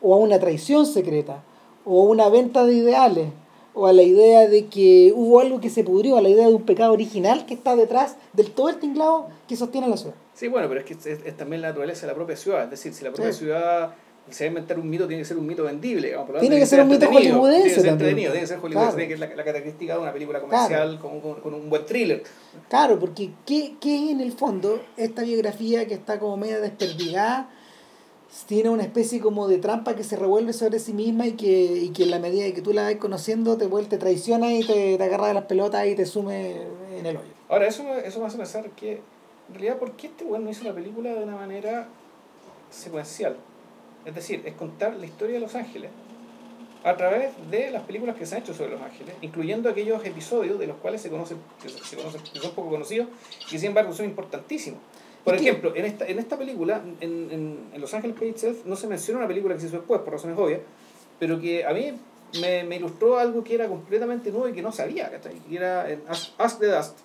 o a una traición secreta, o a una venta de ideales, o a la idea de que hubo algo que se pudrió, a la idea de un pecado original que está detrás del todo el tinglado que sostiene la ciudad. Sí, bueno, pero es que es, es también la naturaleza de la propia ciudad. Es decir, si la propia ciudad se va a inventar un mito, tiene que ser un mito vendible. Digamos, por Tiene que ser un mito hollywoodense Tiene que ser entretenido, tiene que ser hollywoodense, Claro. tiene que ser la, característica de una película comercial con, con- con un buen thriller. Claro, porque ¿qué, qué en el fondo esta biografía que está como media desperdigada tiene una especie como de trampa que se revuelve sobre sí misma y que, y que en la medida que tú la vas conociendo te vuelve, te traiciona y te, te agarra de las pelotas y te sume en el hoyo. Ahora, eso, me- eso me hace pensar que, en realidad, ¿por qué este weón no hizo la película de una manera secuencial? Es decir, es contar la historia de Los Ángeles a través de las películas que se han hecho sobre Los Ángeles, incluyendo aquellos episodios de los cuales se conocen, que, se- se conocen, que son poco conocidos y que sin embargo son importantísimos. Por ejemplo, en esta, en esta película, en, en, en Los Ángeles Itself, no se menciona una película que se hizo después, por razones obvias, pero que a mí me, me ilustró algo que era completamente nuevo y que no sabía. Y era en Ask, Ask the Dust,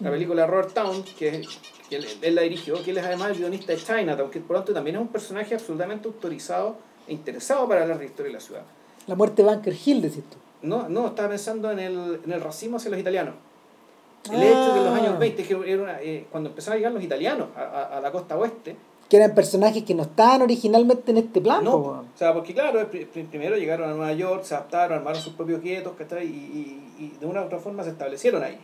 la película de Robert Town, que, que él, él la dirigió, que él es además el guionista de Chinatown, que por lo tanto también es un personaje absolutamente autorizado e interesado para hablar de la historia de la ciudad. La muerte de Bunker Hill, decís tú. No, no, estaba pensando en el, en el racismo hacia los italianos. El Ah. hecho que en los años 20, que era una- eh, cuando empezaron a llegar los italianos a, a- a la costa oeste, Que eran personajes que no estaban originalmente en este plan. no, o sea, porque claro, pri- pri- primero llegaron a Nueva York, se adaptaron, armaron sus propios guetos. Y, y, y de una u otra forma se establecieron ahí.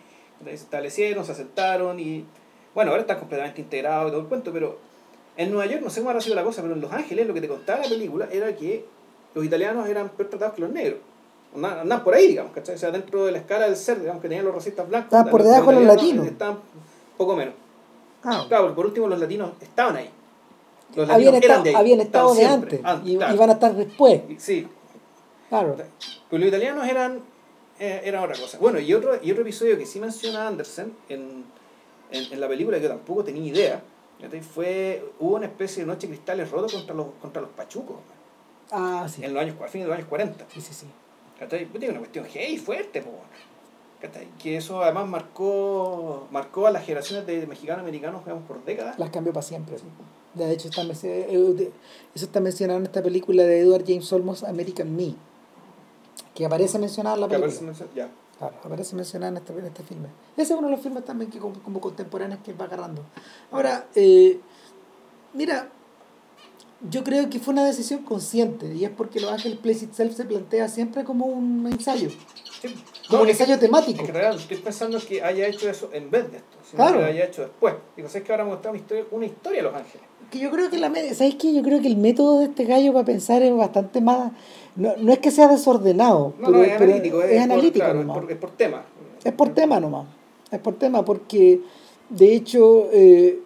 Se establecieron, se asentaron y, bueno, ahora están completamente integrados y todo el cuento, pero en Nueva York no sé cómo habrá sido la cosa, pero en Los Ángeles lo que te contaba la película era que los italianos eran peor tratados que los negros. Andaban, andaban por ahí, digamos, ¿cachai? O sea, dentro de la escala del ser, digamos, que tenían los racistas blancos. Estaban por debajo de los latinos. Estaban poco menos. Ah, Claro, porque por último los latinos estaban ahí. Los habían, latinos estado, eran de ahí, habían estado de siempre. antes Ah, y, claro. y van a estar después. Sí, Claro. pues los italianos eran, eh, eran otra cosa. Bueno, y otro, y otro episodio que sí menciona Andersen en, en, en la película que yo tampoco tenía idea, fue, hubo una especie de noche de cristales rotos contra los, contra los pachucos, Ah, sí. en los años, a fines de los años 40. Sí, sí, sí. ¿cachai? Pues tiene una cuestión hey, fuerte, po, que eso además marcó, marcó a las generaciones de mexicanos americanos digamos, por décadas. Las cambió para siempre. De hecho, está, eh, de- eso está mencionado en esta película de Edward James Olmos, American Me, que aparece mencionada en la Que película. aparece mencio- ya. Claro, aparece mencionada en este, en este filme. Ese es uno de los filmes también que como, como contemporáneos que va agarrando. Ahora, eh, mira, yo creo que fue una decisión consciente y es porque Los Ángeles Place Itself se plantea siempre como un ensayo, Sí. como No, un es que- ensayo temático. En realidad estoy pensando que haya hecho eso en vez de esto, sino Claro. que lo haya hecho después. Digo, ¿sabes que ahora gusta una historia, una historia de Los Ángeles? Que yo creo que la ¿sabes qué? Yo creo que el método de este gallo para pensar es bastante más no, no es que sea desordenado, No, pero, no, es pero analítico. Es, es por- analítico es por, es por tema. Es por tema nomás. Es por tema, porque de hecho, eh,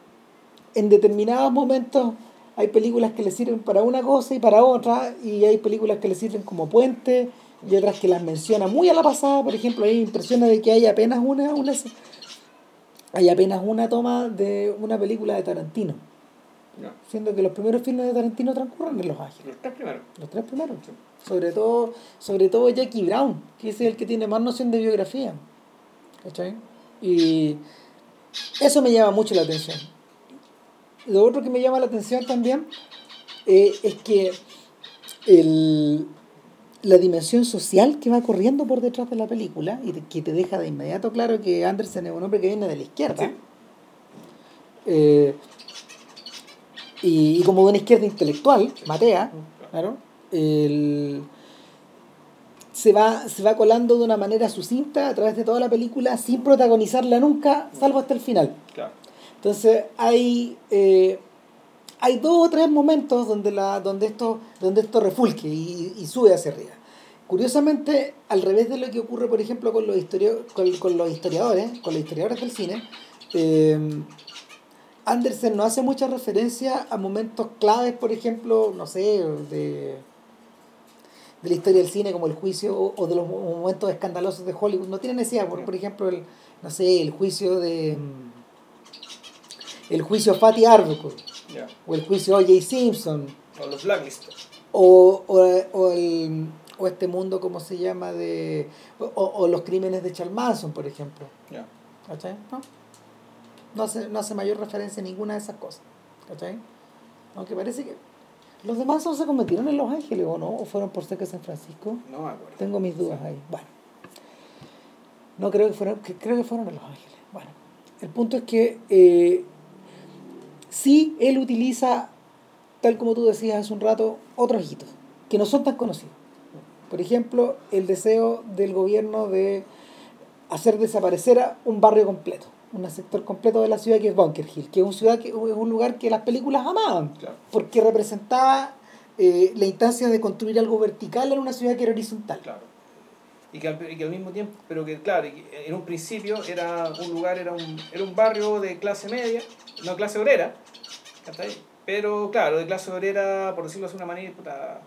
en determinados momentos hay películas que le sirven para una cosa y para otra, y hay películas que le sirven como puente, y otras que las menciona muy a la pasada. Por ejemplo, hay impresiones de que hay apenas una, una hay apenas una toma de una película de Tarantino, No, siendo que los primeros filmes de Tarantino transcurren en Los Ángeles. los tres primeros. Los tres primeros. Sí. Sobre todo, sobre todo Jackie Brown, que es el que tiene más noción de biografía. ¿Cachai? Y eso me llama mucho la atención. Lo otro que me llama la atención también eh, es que el, la dimensión social que va corriendo por detrás de la película y que te deja de inmediato claro que Anderson es un hombre que viene de la izquierda. Sí. Eh, y, y como de una izquierda intelectual, Matea, Claro. El- se, va, se va colando de una manera sucinta a través de toda la película sin protagonizarla nunca, salvo hasta el final. Claro. Entonces hay, eh, hay dos o tres momentos donde, la, donde, esto, donde esto refulque y, y sube hacia arriba. Curiosamente, al revés de lo que ocurre, por ejemplo, con los, historio- con, con los historiadores, con los historiadores del cine, eh, Andersen no hace mucha referencia a momentos claves, por ejemplo, no sé, de, de la historia del cine como el juicio o, o de los momentos escandalosos de Hollywood. No tiene necesidad, por, por ejemplo, el, no sé, el juicio de... mm, El juicio Fatty Arbuckle o el juicio O.J. Simpson O los blacklistos. o, o, o el, o este mundo, como se llama? de O, o los crímenes de Charles Manson, por ejemplo. Ya. ¿Cachai? No. No hace, no hace mayor referencia a ninguna de esas cosas. ¿Cachai? Aunque parece que. ¿Los demás no se convirtieron en Los Ángeles o no? ¿O fueron por cerca de San Francisco? No me acuerdo. Tengo mis dudas ahí. Bueno. No creo que fueron, que, creo que fueron en Los Ángeles. Bueno. El punto es que eh, sí él utiliza, tal como tú decías hace un rato, otros hitos que no son tan conocidos. Por ejemplo, el deseo del gobierno de hacer desaparecer a un barrio completo, un sector completo de la ciudad que es Bunker Hill, que es, un ciudad que, es un lugar que las películas amaban, Claro. porque representaba eh, la instancia de construir algo vertical en una ciudad que era horizontal. Claro. Y que, al, y que al mismo tiempo, pero que claro, en un principio era un lugar, era un, era un barrio de clase media, no clase obrera, pero claro, de clase obrera, por decirlo de una manera, puta,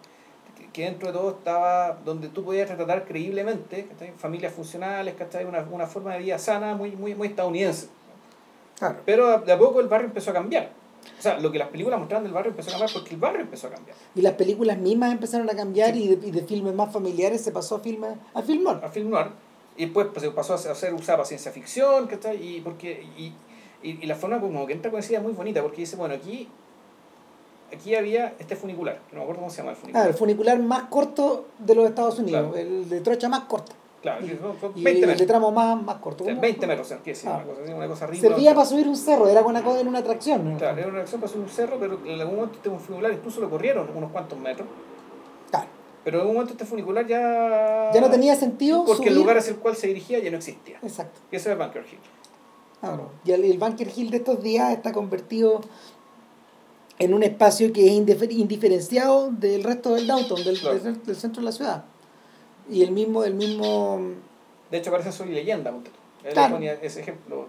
que, dentro de todo estaba donde tú podías retratar creíblemente ¿cachai? familias funcionales, ¿cachai? Una, una forma de vida sana muy, muy, muy estadounidense. Claro. Pero de a poco el barrio empezó a cambiar. O sea, lo que las películas mostraban del barrio empezó a cambiar porque el barrio empezó a cambiar. Y las películas mismas empezaron a cambiar y, de, y de filmes más familiares se pasó a filmes a film noir. a film noir y después pues, pasó a ser usada para ciencia ficción ¿cachai? y porque y, y, y la forma como que entra con esa idea es muy bonita porque dice bueno aquí aquí había este funicular no me acuerdo cómo se llama el Ah, funicular el funicular más corto de los Estados Unidos, Claro. el de trocha más corto. claro Y 20 el de tramo más, más corto. O sea, ¿Cómo? 20 metros o. Ah. una cosa así una cosa arriba Servía para subir un cerro, era una, en una atracción. ¿no? claro era una reacción para subir un cerro pero en algún momento este funicular incluso lo corrieron unos cuantos metros Claro. pero en algún momento este funicular ya Ya no tenía sentido porque el lugar hacia el cual se dirigía ya no existía Exacto. y ese era Bunker Hill Claro. Y el, el Bunker Hill de estos días está convertido en un espacio que es indifer- indiferenciado del resto del downtown, del, Claro. del, del centro de la ciudad. Y el mismo, el mismo de hecho parece Soy Leyenda él Claro. ponía ese ejemplo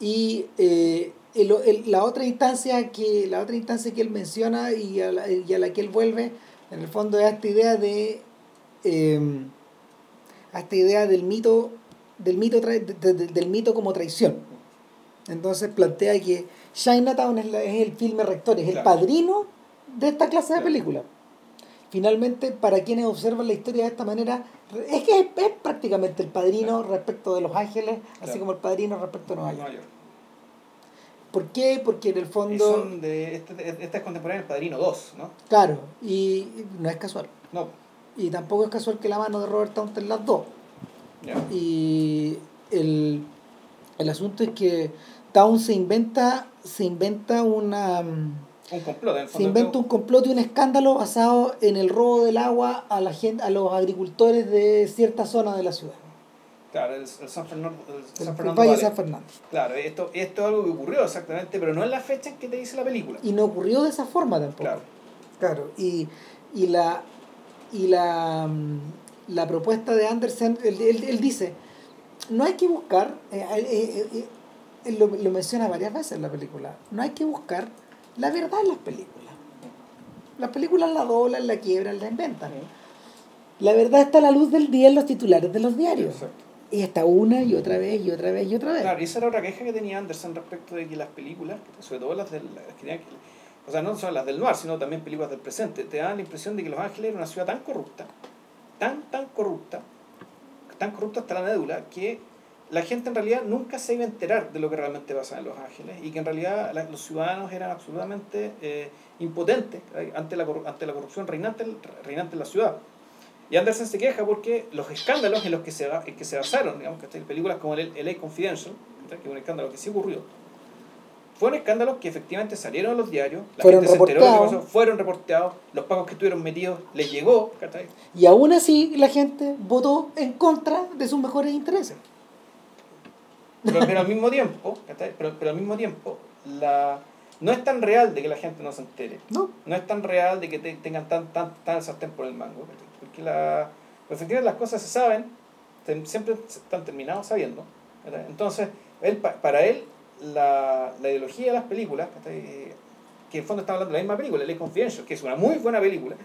y eh, el- el- la otra instancia que la otra instancia que él menciona y a la, y a la que él vuelve en el fondo es esta idea de eh, esta idea del mito del mito tra- de- de- del mito como traición entonces plantea que Chinatown es, la- es el filme rector es el padrino de esta clase de Claro. películas finalmente para quienes observan la historia de esta manera es que es, es prácticamente el padrino respecto de Los Ángeles así como el padrino respecto de Nueva York. ¿Por qué? Porque en el fondo, son de, este, esta es contemporánea del Padrino 2, ¿no? claro, y no es casual. No, Y tampoco es casual que la mano de Robert Taunton las dos. Y el, el asunto es que Town se inventa, se inventa una mm, Un complot, en el se inventa un complot y un escándalo basado en el robo del agua a la gente, a los agricultores de cierta zona de la ciudad. Claro, el, San Fernando, el San el Fernando Valle de Valley. San Fernando. Claro, esto, esto es algo que ocurrió exactamente, pero no en la fecha en que te dice la película. Y no ocurrió de esa forma tampoco. Claro. Claro, y, y la y la, mm, la propuesta de Anderson, él, él- él dice, no hay que buscar, eh, eh, eh, lo, lo menciona varias veces en la película, no hay que buscar la verdad en las películas. Las películas la doblan, la quiebran, la inventan. La verdad está a la luz del día en los titulares de los diarios. Exacto. Y está una y otra vez y otra vez y otra vez. Claro, y esa era otra queja que tenía Anderson respecto de que las películas, sobre todo las del. las que tenían que- o sea, no solo las del noir, sino también películas del presente, te daban la impresión de que Los Ángeles era una ciudad tan corrupta, tan, tan corrupta, tan corrupta hasta la médula, que la gente en realidad nunca se iba a enterar de lo que realmente pasaba en Los Ángeles y que en realidad la- los ciudadanos eran absolutamente eh, impotentes eh, ante la, corru- ante la corrupción reinante, reinante en la ciudad. Y Anderson se queja porque los escándalos en los que se, en que se basaron, digamos, ¿cachai? películas como el LA Confidential, que es un escándalo que sí ocurrió, fueron escándalos que efectivamente salieron a los diarios, la Fueron gente se enteró de lo que reportados. pasó, fueron reporteados, los pagos que estuvieron metidos les llegó, ¿cachai? Y aún así la gente votó en contra de sus mejores intereses. Pero, pero al mismo tiempo. Pero, pero al mismo tiempo, la, no es tan real de que la gente no se entere. ¿No? No es tan real de que te- tengan tan, tan, tan sartén por el mango. Porque la, efectivamente las cosas se saben, siempre están terminados sabiendo. ¿cachai? Entonces, él, pa- para él, la, la ideología de las películas, que en el fondo está hablando de la misma película, LA Confidential, que es una muy buena película,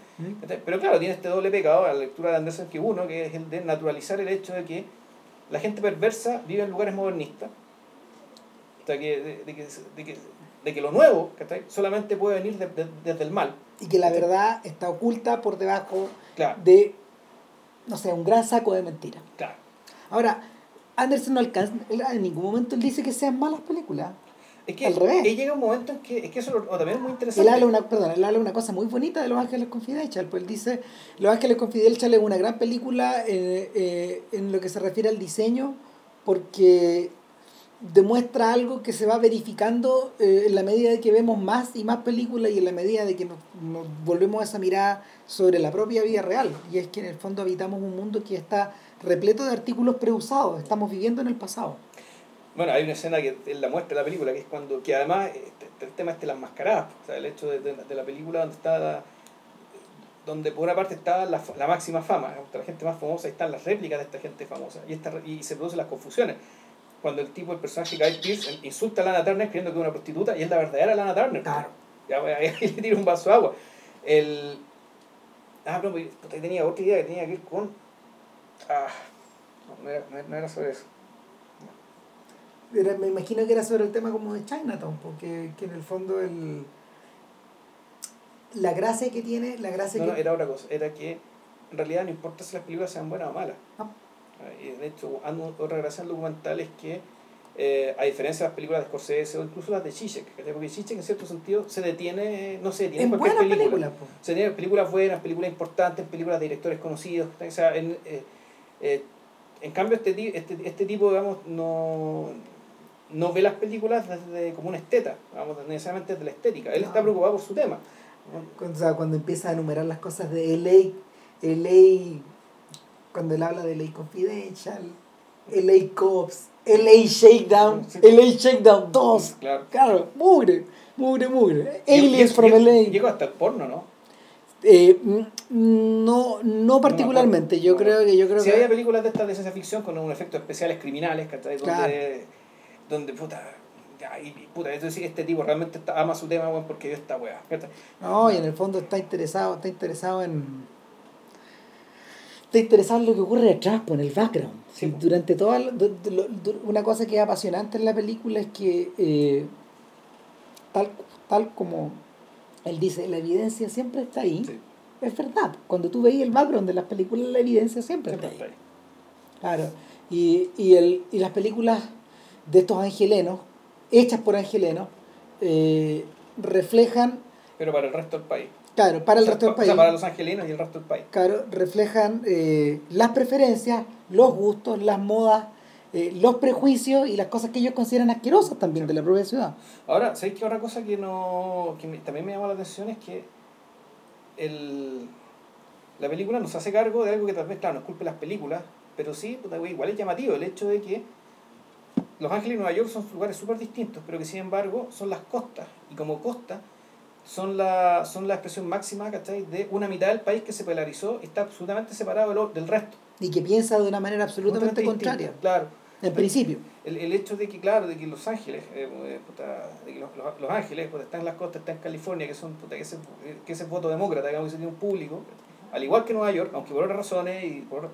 ¿cachai? pero claro, tiene este doble pecado a la lectura de Anderson que uno, que es el de naturalizar el hecho de que la gente perversa vive en lugares modernistas. O sea, que, de, de que, de que de que lo nuevo ¿cachai? solamente puede venir de- de- desde el mal. Y que la verdad está oculta por debajo Claro, de, no sé, un gran saco de mentiras. claro. Ahora, Anderson no alcanza, en ningún momento él dice que sean malas películas. Es que Al revés. él llega un momento en que, es que eso lo- o también es muy Él interesante. habla, una, perdón, él habla una cosa muy bonita de Los Ángeles Confidential, pues él dice, Los Ángeles Confidential es una gran película eh, eh, en lo que se refiere al diseño, porque demuestra algo que se va verificando eh, en la medida de que vemos más y más películas y en la medida de que nos, nos volvemos a esa mirada sobre la propia vida real. Y es que en el fondo habitamos un mundo que está repleto de artículos preusados, estamos viviendo en el pasado. Bueno, hay una escena que él la muestra en la película, que es cuando, que además este, el tema este de las mascaradas, o sea, el hecho de, de- de la película donde está la- donde por una parte está la, la máxima fama, la gente más famosa, y están las réplicas de esta gente famosa, y, esta, y se producen las confusiones. Cuando el tipo, el personaje Guy Pearce, insulta a Lana Turner creyendo que es una prostituta, y es la verdadera Lana Turner. Claro. Ya, ahí le tira un vaso de agua. El... Ah, no, pues, tenía otra idea que tenía que ver con... Ah, no, no era- no era sobre eso. Era- me imagino que era sobre el tema como de Chinatown, porque que en el fondo el la gracia que tiene, la gracia No, que no, era otra cosa. Era que en realidad no importa si las películas sean buenas o malas. No. Y de hecho, otra gracia del documental es que, eh, a diferencia de las películas de Scorsese o incluso las de Zizek, porque Zizek en cierto sentido se detiene, no se detiene en cualquier buenas película. películas, po. Se detiene en películas buenas, películas importantes, películas de directores conocidos. O sea, en, eh, eh, en cambio, este, ti- este, este tipo, digamos, no, no ve las películas desde como un esteta, vamos, necesariamente desde la estética. Él No. está preocupado por su tema. O sea, cuando empieza a enumerar las cosas de LA, LA, cuando él habla de LA Confidential, LA Cops, LA Shakedown, Sí. LA Shakedown 2, Claro. claro, mugre, mugre, mugre. Aliens from LA. Llegó hasta el porno, ¿no? Eh, mm, no, no particularmente, yo No. creo que yo creo Si que había películas de estas de ciencia ficción con un efectos especiales criminales, ¿cachai? Claro. donde puta, ya, y, puta, es decir, este tipo realmente está- ama su tema, weón, porque vio esta weá. No, y en el fondo está interesado, está interesado en. Está interesado en lo que ocurre detrás, pues, en el background. Sí, pues. durante toda lo- una cosa que es apasionante en la película es que eh, tal, tal como él dice, la evidencia siempre está ahí. Sí. Es verdad. Cuando tú veis el background de las películas, la evidencia siempre, Siempre está ahí. está ahí. Claro. Y, y, el, y las películas de estos angelenos, hechas por angelenos, eh, reflejan, Pero para el resto del país. claro, para el O sea, resto del pa- país. O sea, para los angelinos y el resto del país. Claro, reflejan eh, las preferencias, los gustos, las modas, eh, los prejuicios y las cosas que ellos consideran asquerosas también de la propia ciudad. Ahora, ¿sabéis qué otra cosa que no que me- también me llama la atención es que el, la película nos hace cargo de algo que tal vez, claro, no es culpa de las películas, pero sí, güey, igual es llamativo el hecho de que Los Ángeles y Nueva York son lugares súper distintos, pero que sin embargo son las costas, y como costa son la, son la expresión máxima, ¿cachai? De una mitad del país que se polarizó está absolutamente separado del, del resto. Y que piensa de una manera absolutamente contraria, Claro. en principio. El, el hecho de que, claro, de que Los Ángeles, eh, eh, puta, de que los, los, Los Ángeles, pues, están en las costas, están en California, que son puta, que ese, que ese voto demócrata, digamos, que tiene un público, al igual que Nueva York, aunque por otras razones y, por,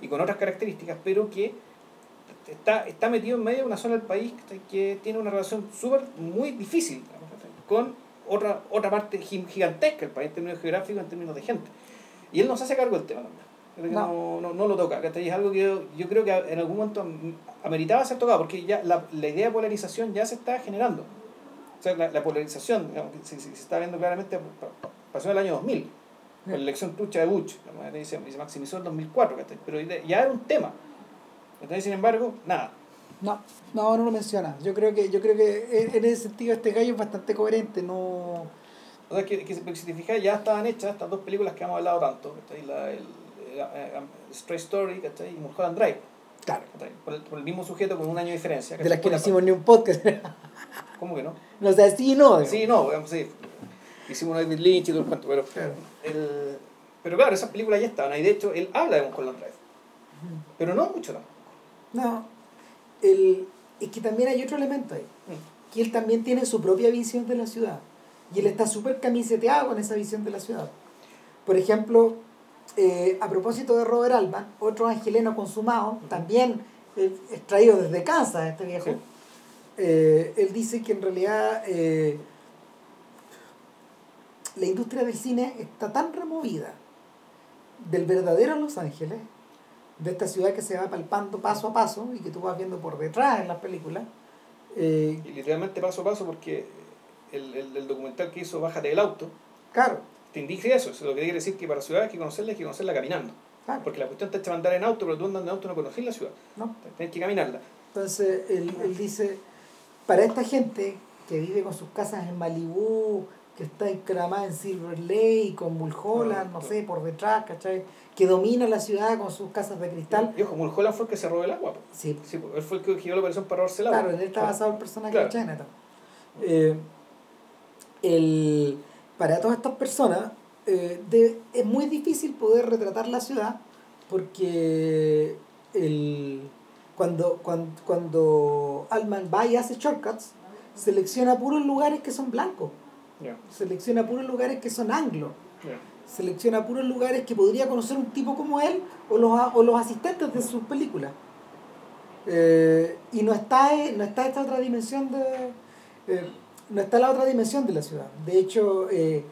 y, y con otras características, pero que está, está metido en medio de una zona del país que, tiene una relación súper, muy difícil digamos, con otra, otra parte gi- gigantesca del país en términos geográficos, en términos de gente. Y él nos hace cargo del tema también. No. No, no, no lo toca. Es algo que yo, yo creo que en algún momento am- ameritaba ser tocado, porque ya la, la idea de polarización ya se está generando. O sea, la, la polarización digamos, se, se- se está viendo claramente, pa- pa- pasó en el año 2000, con la elección trucha de Bush, ¿no? y se, y se maximizó en 2004, ¿cachai? pero ya era un tema. Entonces, sin embargo, nada. No, no, no lo menciona. Yo creo que, yo creo que en ese sentido este gallo es bastante coherente, no. O sea, que, que si te fijas, ya estaban hechas estas dos películas que hemos hablado tanto, ¿cachai? La, el, el, eh, Stray Story ¿cachai? y Mulholland Drive. Claro. Por el, por el mismo sujeto con un año de diferencia. De las que no la- hicimos ni un podcast. *laughs* ¿Cómo que no? no, o sea, sí y no. Sí, no, digamos, sí. Hicimos una David Lynch y todo el cuento, pero, Claro. el, pero claro, esas películas ya estaban. Y de hecho, él habla de Mulholland Drive. Pero no mucho tampoco. No, el, es que también hay otro elemento ahí, que él también tiene su propia visión de la ciudad. Y él está súper camiseteado con esa visión de la ciudad. Por ejemplo, eh, a propósito de Robert Alban, otro angeleno consumado, también eh, extraído desde Kansas, este viejo, Sí. eh, él dice que en realidad eh, la industria del cine está tan removida del verdadero Los Ángeles, de esta ciudad que se va palpando paso a paso y que tú vas viendo por detrás en las películas. eh, Y literalmente paso a paso porque el, el, el documental que hizo Bájate del auto claro, te indica eso. Eso lo que quiere decir que para ciudad hay que conocerla, hay que conocerla caminando. claro, Porque la cuestión te echa a andar en auto, pero tú andando en auto no conoces la ciudad. ¿no? Tienes que caminarla. Entonces él, él dice, para esta gente que vive con sus casas en Malibú, que está encramada en Silver Lake, con Mulholland, no sé, por detrás, ¿cachai? Que domina la ciudad con sus casas de cristal. Y ojo, Mulholland fue el que se robó el agua. po. Sí, Sí, él fue el que giró la operación para robarse el agua. claro, en él está basado el personaje Claro. de Chinatown. Eh, el, para todas estas personas eh, de- es muy difícil poder retratar la ciudad porque el, cuando, cuando, cuando Altman va y hace shortcuts, selecciona puros lugares que son blancos, Selecciona puros lugares que son anglos, selecciona puros lugares que podría conocer un tipo como él o los, o los asistentes de sus películas. Eh, y no está, eh, no está esta otra dimensión de... eh, no está la otra dimensión de la ciudad. De hecho, eh,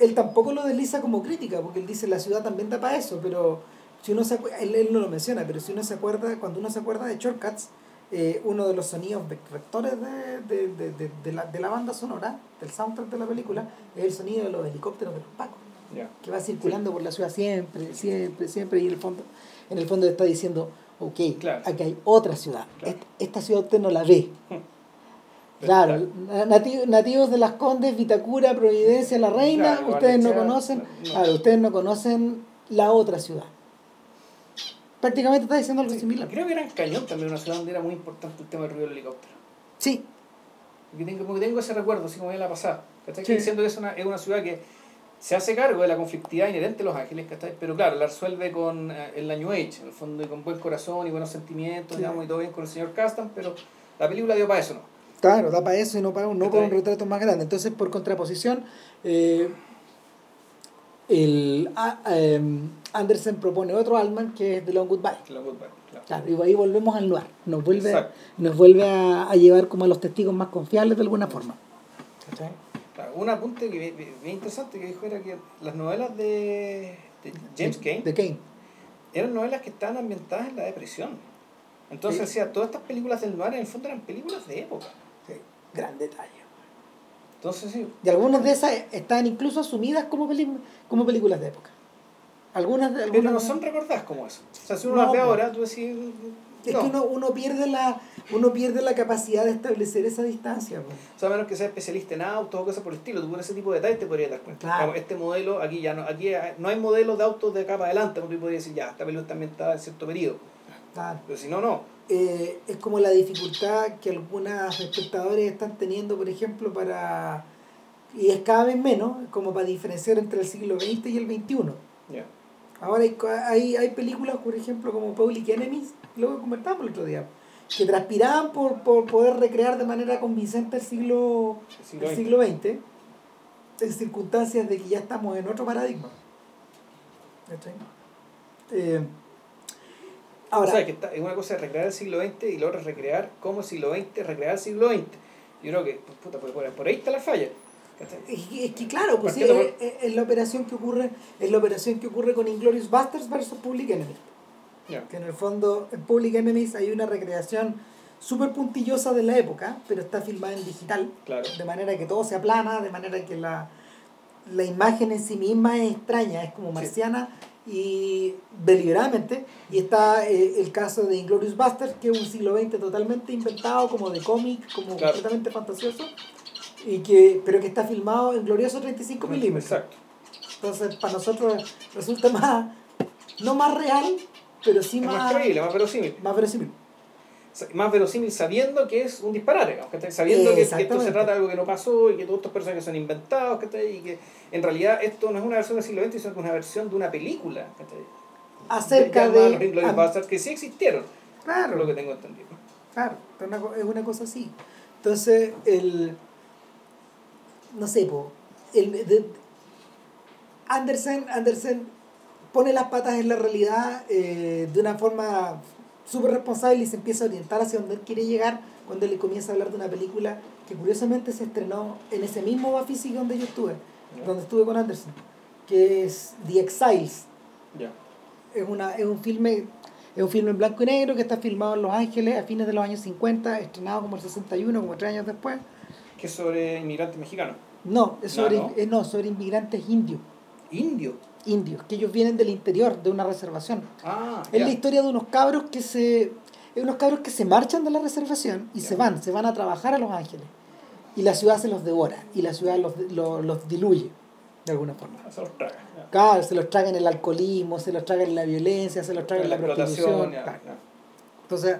él tampoco lo desliza como crítica, porque él dice la ciudad también da para eso, pero si uno se él, él no lo menciona, pero si uno se acuerda, cuando uno se acuerda de Shortcuts, eh, uno de los sonidos ve- rectores de, de, de, de, de la, de la banda sonora, del soundtrack de la película, es el sonido de los helicópteros de los pacos que va circulando por la ciudad siempre, siempre, siempre, y en el fondo, en el fondo está diciendo, ok, Claro. aquí hay otra ciudad, Claro. Esta ciudad usted no la ve. *laughs* Claro, nati- nativos de las Condes, Vitacura, Providencia, La Reina, Claro, ustedes no conocen, no. ustedes no conocen la otra ciudad. Prácticamente está diciendo algo similar. Creo que era en Cañón también, una ciudad donde era muy importante el tema del ruido del helicóptero. Sí, Porque tengo, tengo ese recuerdo, así como en la pasada. ¿Cachai? Sí. Diciendo que es una, es una ciudad que se hace cargo de la conflictividad inherente de Los Ángeles, ¿cachai? Pero claro, la resuelve con eh, en la New Age, en el fondo, y con buen corazón y buenos sentimientos, Sí. digamos, y todo bien con el señor Castan, pero la película dio para eso, ¿no? claro, da para eso y no para un, no para un retrato más grande. Entonces, por contraposición, eh, el, a- em, Andersen propone otro Altman que es The Long Goodbye. La Goodbye, claro. Claro, y ahí volvemos al noir. Nos vuelve, Exacto. nos vuelve a, a llevar como a los testigos más confiables de alguna forma. ¿Cachai? Claro, un apunte que bien, bien interesante que dijo era que las novelas de, de James Kane De Kane. eran novelas que estaban ambientadas en la depresión. Entonces, Sí. decía, todas estas películas del noir en el fondo eran películas de época. Sí, gran detalle. Entonces, sí, Y algunas de esas están incluso asumidas como, peli- como películas de época. Algunas de pero algunas no son recordadas como eso. O sea, si uno No, las ve ahora, tú decís... Es no. que uno, uno pierde la uno pierde la capacidad de establecer esa distancia. pues. O sea, a menos que sea especialista en autos o cosas por el estilo, tú con ese tipo de detalles te podrías dar cuenta. Claro. Este modelo, aquí ya no, aquí no hay modelos de autos de acá para adelante, donde tú podrías decir, ya, esta película está ambientada en cierto periodo. Claro. Pero si no, no. Eh, es como la dificultad que algunos espectadores están teniendo, por ejemplo, para. Y es cada vez menos, como para diferenciar entre el siglo XX y el XXI. Ahora hay, hay, hay películas, por ejemplo, como Public Enemies, lo que comentamos el otro día, que transpiraban por, por poder recrear de manera convincente el siglo, El siglo el XX. siglo XX, en circunstancias de que ya estamos en otro paradigma. ¿Cachai? Eh, ahora, o sea, que está, es una cosa es recrear el siglo XX y la otra es recrear cómo el siglo XX, recrear el siglo XX. Yo creo que, pues, puta, pues, por, ahí está la falla. es, que- es que claro, pues sí, es, es- la operación que ocurre, es la operación que ocurre con Inglorious Basterds versus Public Enemies. Ya. que en el fondo en Public Enemies hay una recreación súper puntillosa de la época, pero está filmada en digital, Claro. de manera que todo se aplana, de manera que la, la imagen en sí misma es extraña, es como Sí. Y deliberadamente. Y está eh, el caso de Inglorious Basterds, que es un siglo XX totalmente inventado, como de cómic, como Claro. completamente fantasioso, y que, pero que está filmado en glorioso 35 milímetros. Exacto. Entonces, para nosotros resulta más, no más real, pero sí Es más, más creíble, más verosímil. más verosímil. Más verosímil sabiendo que es un disparate, sabiendo que, que esto se trata de algo que no pasó y que todos estos personajes son inventados, ¿cachai? y que en realidad esto no es una versión del siglo XX, sino que es una versión de una película. Acerca de... Los Inglourious Basterds, que sí existieron, claro, lo que tengo entendido. claro, es una, co- es una cosa así. Entonces, el... No sé, po, el, de- Andersen, Andersen pone las patas en la realidad eh, de una forma súper responsable y se empieza a orientar hacia donde él quiere llegar cuando le comienza a hablar de una película que curiosamente se estrenó en ese mismo Bafisi donde yo estuve, donde estuve con Anderson, que es The Exiles. Es, una, es un filme es un filme en blanco y negro que está filmado en Los Ángeles a fines de los años 50, estrenado como el 61, como tres años después. Que es sobre inmigrantes mexicanos. No, es sobre, No, no. eh, no, sobre inmigrantes indios, Indio. Indios, que ellos vienen del interior de una reservación. Ah, Es ya. la historia de unos cabros que se unos cabros que se marchan de la reservación y Ya. se van, se van a trabajar a Los Ángeles. Y la ciudad se los devora y la ciudad los, los, los diluye de alguna forma. Ah, Se los traga. ya. Claro, se los traga en el alcoholismo, se los traga en la violencia, se los traga en la, prostitución. claro. ya. Entonces,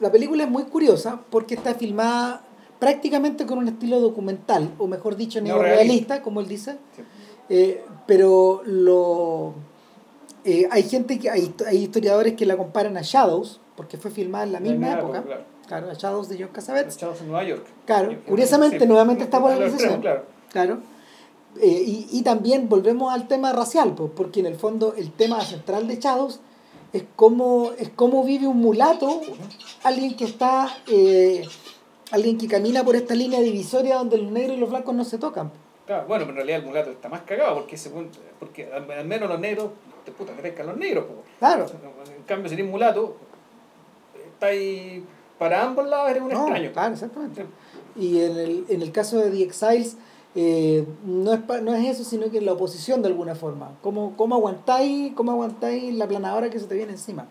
la película es muy curiosa porque está filmada prácticamente con un estilo documental, o mejor dicho, neorrealista, como él dice. Sí. Eh, pero lo eh, hay gente que hay, hay historiadores que la comparan a Shadows, porque fue filmada en la misma época. Claro. Claro, a Shadows de John Cassavetes. Echados en Nueva York. Claro, curiosamente, sí. nuevamente está por la extremos, Claro. Claro. Eh, y, y también volvemos al tema racial, porque en el fondo el tema central de Shadows es cómo, es cómo vive un mulato, alguien que está, eh, alguien que camina por esta línea divisoria donde los negros y los blancos no se tocan. Claro, bueno, pero en realidad el mulato está más cagado porque, según, porque al, al menos los negros, te puta, que pescan los negros. po. Claro. En cambio, si eres mulato, está ahí para ambos lados, eres un No, extraño. Claro, exactamente. Y en el, en el caso de The Exiles, eh, no, es no es eso, sino que es la oposición de alguna forma. ¿Cómo, cómo, aguantáis, ¿Cómo aguantáis la planadora que se te viene encima?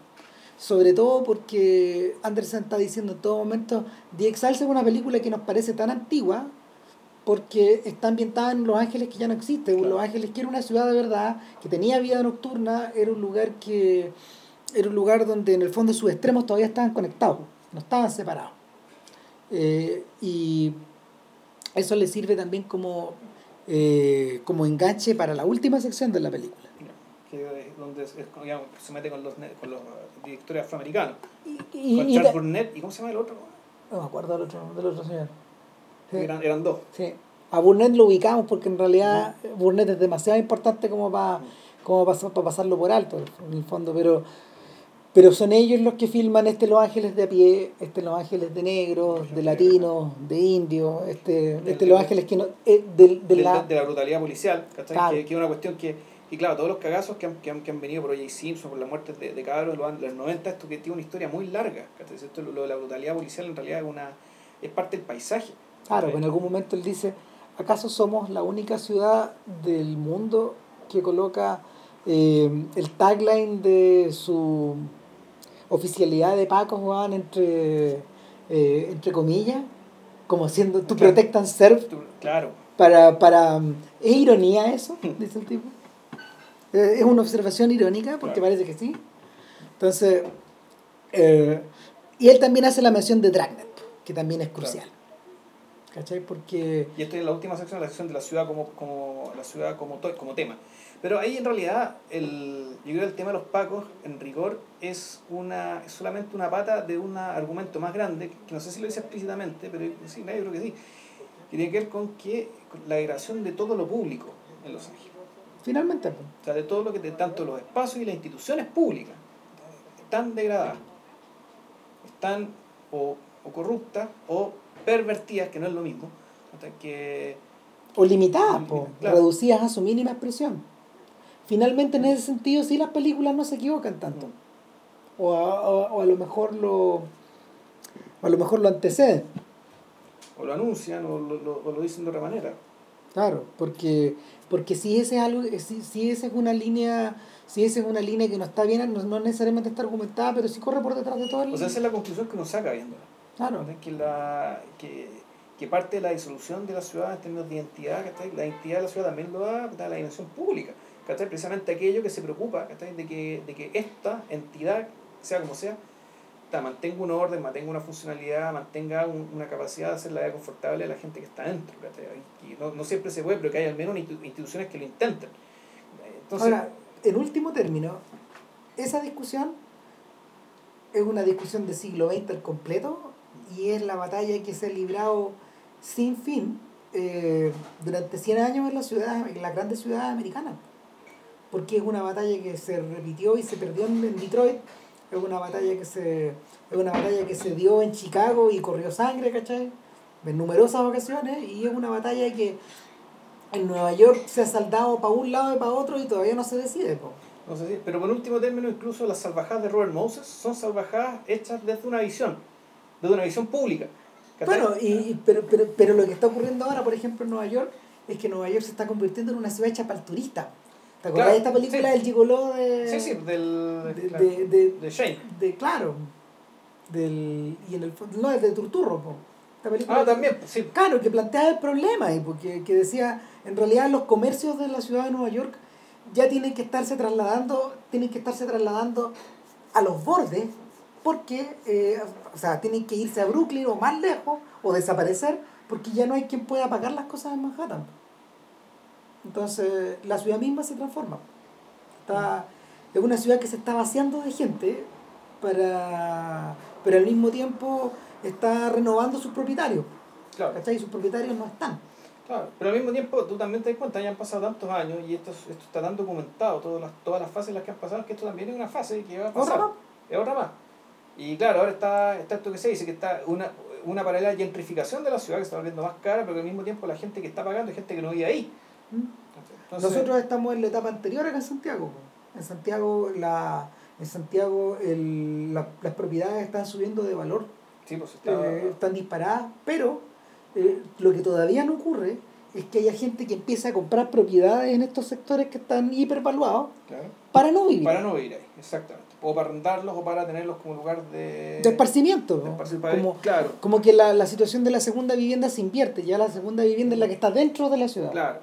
Sobre todo porque Anderson está diciendo en todo momento, The Exiles es una película que nos parece tan antigua porque está ambientada en Los Ángeles que ya no existe. Claro. Los Ángeles que era una ciudad de verdad, que tenía vida nocturna, era un lugar que era un lugar donde en el fondo sus extremos todavía estaban conectados, no estaban separados. Eh, y eso le sirve también como, eh, como enganche para la última sección de la película. Que es donde es, digamos, se mete con los, con los directores afroamericanos. Y, y- con y Charles ta- Burnett y ¿cómo se llama el otro? no me acuerdo del otro, del otro señor. Sí, Eran, eran dos. sí. A Burnett lo ubicamos porque en realidad Burnett es demasiado importante como para como para pasarlo por alto en el fondo, pero pero son ellos los que filman este Los Ángeles de a pie, este Los Ángeles de negros, de latinos, de indios, este, este Los Ángeles que no, eh, de, de de, la, de la brutalidad policial. Claro. Que, que es una cuestión que, y claro, todos los cagazos que han, que han, que han venido por O.J. Simpson, por la muerte de, de cabros de los, an- los 90, esto que tiene una historia muy larga. Esto, lo, lo de la brutalidad policial en realidad es, una, es parte del paisaje. Claro, en algún momento él dice, ¿acaso somos la única ciudad del mundo que coloca eh, el tagline de su oficialidad de Pacos, weón, entre, eh, entre comillas? Como siendo tu Claro. protect and serve Tú- Claro, para, para... ¿Es ironía eso? Dice el tipo. Eh, Es una observación irónica, porque Claro. parece que sí. Entonces, eh, y él también hace la mención de Dragnet, que también es crucial. ¿Cachai? Porque... y esto es la última sección, la sección de la ciudad como, como, la ciudad como, como tema. Pero ahí en realidad, el, yo creo que el tema de los pacos, en rigor, es, una, es solamente una pata de un argumento más grande, que no sé si lo dice explícitamente, pero sí, yo creo que sí, que tiene que ver con que con la degradación de todo lo público en Los Ángeles. Finalmente. O sea, de todo lo que, de tanto los espacios y las instituciones públicas están degradadas, están o, o corruptas o pervertidas, que no es lo mismo, hasta que o limitadas, po, Claro. reducidas a su mínima expresión. Finalmente, en ese sentido, sí las películas no se equivocan tanto. O a, o- o a lo mejor lo o a lo mejor lo anteceden. o lo anuncian o lo, lo- o lo dicen de otra manera. Claro, porque porque si ese es algo, si, si esa es una línea, si esa es una línea que no está bien, no, no necesariamente está argumentada, pero sí corre por detrás de todo el O sea, esa es la conclusión que uno saca viéndola. Claro. Que, la, que, que parte de la disolución de la ciudad en términos de identidad, ¿cachai? la identidad de la ciudad también lo da, da la dimensión pública. ¿cachai? Precisamente aquello que se preocupa ¿cachai? De, que, de que esta entidad, sea como sea, ta, mantenga un orden, mantenga una funcionalidad, mantenga un- una capacidad de hacer la vida confortable a la gente que está dentro. Y no, no siempre se puede, pero que hay al menos institu- instituciones que lo intenten. Entonces, Ahora, en último término, esa discusión es una discusión de siglo XX al completo y es la batalla que se ha librado sin fin eh, durante 100 años en, la ciudad, en las grandes ciudades americanas. Porque es una batalla que se repitió y se perdió en, Detroit es una batalla que se es una batalla que se dio en Chicago y corrió sangre, ¿cachai? En numerosas ocasiones y es una batalla que en Nueva York se ha saldado para un lado y para otro y todavía no se decide. No sé si, pero por último término, incluso las salvajadas de Robert Moses son salvajadas hechas desde una visión, desde una visión pública. ¿cachai? Bueno, y, pero, pero, pero lo que está ocurriendo ahora, por ejemplo, en Nueva York, es que Nueva York se está convirtiendo en una ciudad hecha para el turista. ¿Te acuerdas Claro, de esta película sí. del gigoló de, Sí, sí, del. de, claro, de, de, de Shane. de- claro, del, y en el fondo, no, es de Turturro, po. Esta película Ah, también, sí. Claro, que planteaba el problema, y porque que decía, en realidad los comercios de la ciudad de Nueva York ya tienen que estarse trasladando, tienen que estarse trasladando a los bordes, porque, eh, o sea, tienen que irse a Brooklyn o más lejos, o desaparecer, porque ya no hay quien pueda pagar las cosas en Manhattan. Entonces, la ciudad misma se transforma. Está, es una ciudad que se está vaciando de gente, para, pero al mismo tiempo está renovando sus propietarios. Claro, ¿Cachai? Y sus propietarios no están. claro. Pero al mismo tiempo, tú también te das cuenta, ya han pasado tantos años y esto, esto está tan documentado, todas las, todas las fases en las que han pasado, que esto también es una fase que va a pasar. ¿Otra más? Es otra más. Y claro, ahora está, está esto que se dice, que está una, una paralela gentrificación de la ciudad que se está volviendo más cara, pero al mismo tiempo la gente que está pagando es gente que no vive ahí. Entonces, Nosotros estamos en la etapa anterior acá en Santiago. En Santiago, la, en Santiago el, la- las propiedades están subiendo de valor, sí, pues está, eh, están disparadas, pero eh, lo que todavía no ocurre es que haya gente que empiece a comprar propiedades en estos sectores que están hipervaluados claro, para no vivir. para no vivir ahí, exactamente. O para arrendarlos o para tenerlos como lugar de... de esparcimiento. Como, claro, como que la, la situación de la segunda vivienda se invierte, ya la segunda vivienda es la que está dentro de la ciudad. claro.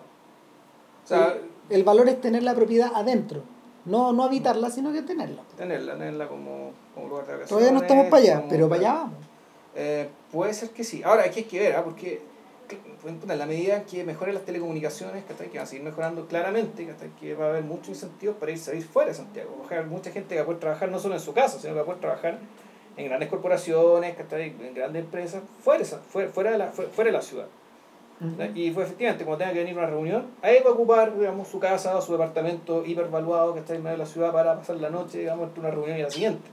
O sea, el valor es tener la propiedad adentro, no, no habitarla, sino que tenerla. tenerla, tenerla como, como lugar de. Todavía no estamos para allá, pero para allá vamos. Eh, puede ser que sí. Ahora, aquí hay que ver, ¿ah? porque en la medida que mejoren las telecomunicaciones, ¿cachai? que van a seguir mejorando claramente, ¿cachai? que va a haber muchos incentivos para irse a ir fuera de Santiago. Va a haber mucha gente que va a poder trabajar no solo en su casa, sino que va a poder trabajar en grandes corporaciones, ¿cachai? en grandes empresas, fuera, fuera, fuera, de, la, fuera, de la ciudad. Y fue efectivamente, cuando tenga que venir a una reunión, ahí va a ocupar digamos, su casa o su departamento hipervaluado que está en medio de la ciudad para pasar la noche, digamos, entre una reunión y la siguiente.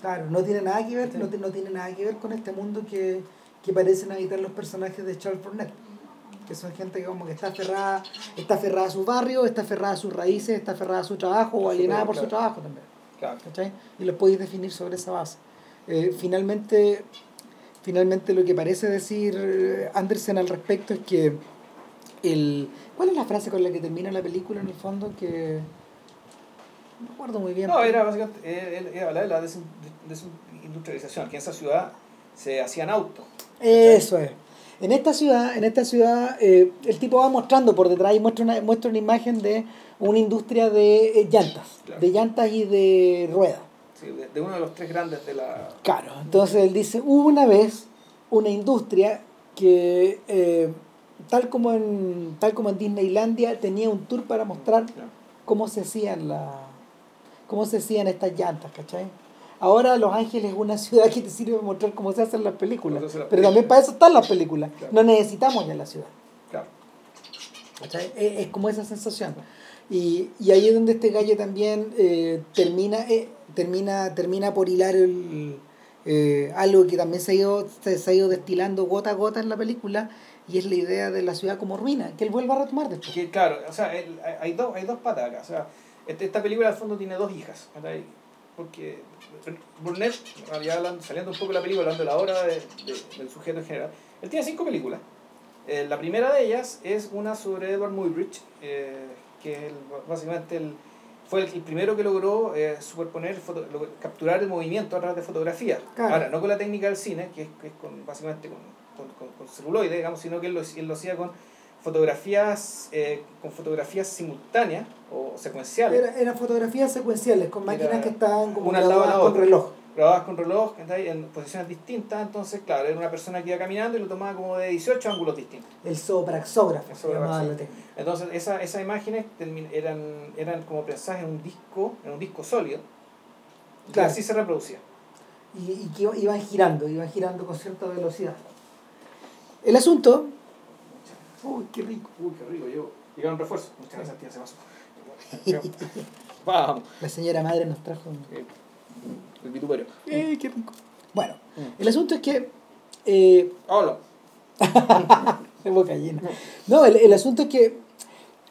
Claro, no tiene nada que ver, Sí. no, no tiene nada que ver con este mundo que, que parecen habitar los personajes de Charles Fournette. Que son gente que como que está aferrada, está aferrada a su barrio, está aferrada a sus raíces, está aferrada a su trabajo o alienada por su trabajo también. Claro. ¿cachai? Y los podéis definir sobre esa base. Eh, finalmente, finalmente lo que parece decir eh, Andersen al respecto es que el ¿cuál es la frase con la que termina la película en el fondo? Que no me acuerdo muy bien. No, era básicamente, él, él hablaba de la desin- desindustrialización, que en esa ciudad se hacían autos. Eso es. En esta ciudad, en esta ciudad eh, el tipo va mostrando por detrás y muestra una, muestra una imagen de una industria de eh, llantas, Claro. de llantas y de ruedas. sí, de, de uno de los tres grandes de la... Claro, entonces él dice, hubo una vez una industria que, eh, tal, como en, tal como en Disneylandia, tenía un tour para mostrar cómo se hacían, la, cómo se hacían estas llantas, ¿cachai? Ahora Los Ángeles es una *laughs* ciudad que te sirve para mostrar cómo se hacen las películas, pero también para eso están las películas, Claro. no necesitamos ya la ciudad. Claro. ¿cachai? Es, es como esa sensación. Y, y ahí es donde este gallo también eh, termina, eh, termina, termina por hilar el, eh, algo que también se ha, ido, se, se ha ido destilando gota a gota en la película, y es la idea de la ciudad como ruina, que él vuelva a retomar después. Que, claro, o sea, el- hay- dos, hay dos patas acá. O sea, este- esta película al fondo tiene dos hijas. ¿cachai? Porque Burnett, ya hablando, saliendo un poco de la película, hablando de la obra de- de- del sujeto en general, él tiene cinco películas. Eh, la primera de ellas es una sobre Edward Muybridge, eh, que es el- básicamente el, fue el, el primero que logró eh, superponer, foto- lo- capturar el movimiento a través de fotografía. Claro. Ahora, no con la técnica del cine, que es, que es con, básicamente con, con, con, con celuloide, digamos, sino que él lo, él lo hacía con fotografías eh, con fotografías simultáneas o secuenciales Era- eran fotografías secuenciales, con máquinas Era que estaban como una grabadas con reloj. grabadas con reloj en posiciones distintas entonces claro era una persona que iba caminando y lo tomaba como de 18 ángulos distintos El sopraxógrafo, El sopraxógrafo. entonces esa, esas imágenes eran, eran como prensadas en un disco en un disco sólido y Claro. así se reproducía y, y que iba- iban girando, iban girando con cierta velocidad. El asunto. Uy, qué rico. uy qué rico yo llegaron refuerzos muchas gracias tía se pasó *laughs* vamos La señora madre nos trajo. un- Eh, El vituperio. ¡Eh, qué rico! Bueno, Mm. el asunto es que. eh, Hola. *laughs* boca llena. No, el, el asunto es que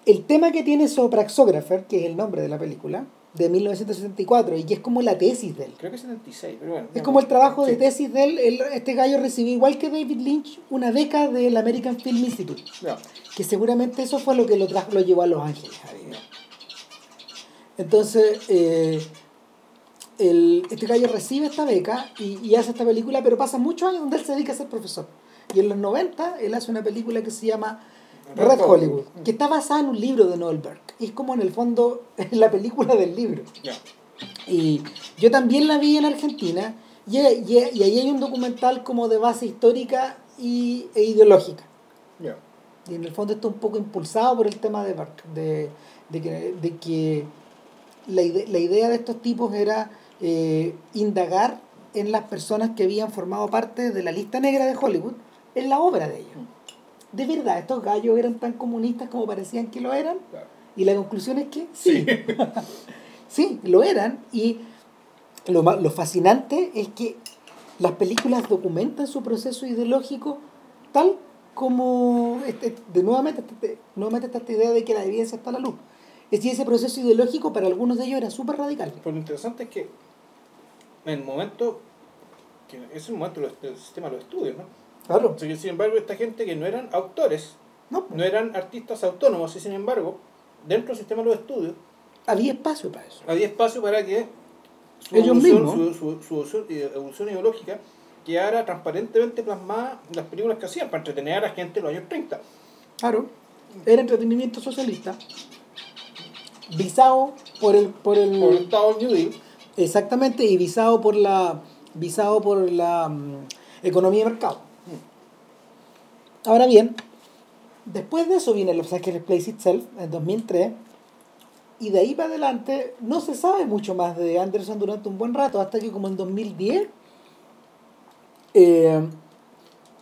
el tema que tiene Sopraxographer, que es el nombre de la película, de 1964, y que es como la tesis de él. Creo que es 76, pero bueno. Es como el trabajo de tesis de él. él- Este gallo recibió, igual que David Lynch, una beca del American Film Institute. Ya. Que seguramente eso fue lo que lo, trajo, lo llevó a Los Ángeles. Entonces, eh, el, este gallo recibe esta beca y, y hace esta película, pero pasa muchos años donde él se dedica a ser profesor. Y en los 90 él hace una película que se llama Red Hollywood. Que está basada en un libro de Noel Berg. Y es como en el fondo *laughs* la película del libro. Y yo también la vi en Argentina y, y, y ahí hay un documental como de base histórica y, e ideológica. Ya. Y en el fondo está un poco impulsado por el tema de Bark, de, de que, de que la, ide- la idea de estos tipos era eh, indagar en las personas que habían formado parte de la lista negra de Hollywood en la obra de ellos. De verdad, estos gallos eran tan comunistas como parecían que lo eran. Y la conclusión es que sí. Sí, *laughs* lo eran. Y lo, lo fascinante es que las películas documentan su proceso ideológico tal como, este, de nuevamente, este- nuevamente está esta idea de que la evidencia está a la luz. Es decir, ese proceso ideológico para algunos de ellos era súper radical. Pero lo interesante es que en el momento, que es el momento del sistema de los estudios, ¿no? Claro. Sea, que, sin embargo, esta gente que no eran autores, No, no eran artistas autónomos, y sin embargo, dentro del sistema de los estudios, había espacio para eso. había espacio para que su Ellos evolución, mismos. su, su- eh, evolución ideológica quedara transparentemente plasmada en las películas que hacían para entretener a la gente en los años 30. Claro. Era entretenimiento socialista. Visado por el, por el, Por el Exactamente, y visado por la visado por la mm, economía de mercado. Ahora bien, después de eso viene Los Angeles Place Itself en 2003 y de ahí para adelante no se sabe mucho más de Anderson durante un buen rato hasta que como en 2010 eh,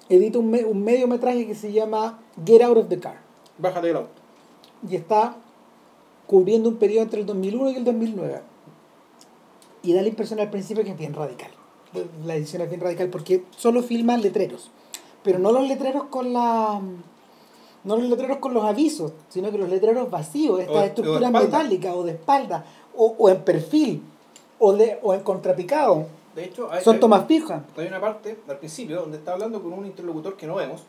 edita un, me- un mediometraje que se llama Get Out of the Car bájate del auto. y está cubriendo un periodo entre el 2001 y el 2009. Y da la impresión al principio que es bien radical. La edición es bien radical porque solo filma letreros. Pero no los letreros con la... No los letreros con los avisos, sino que los letreros vacíos, estas estructuras metálicas o de espalda, o, o en perfil, o, de, o en contrapicado. De hecho, hay, Son tomas fijas. hay una parte al principio donde está hablando con un interlocutor que no vemos.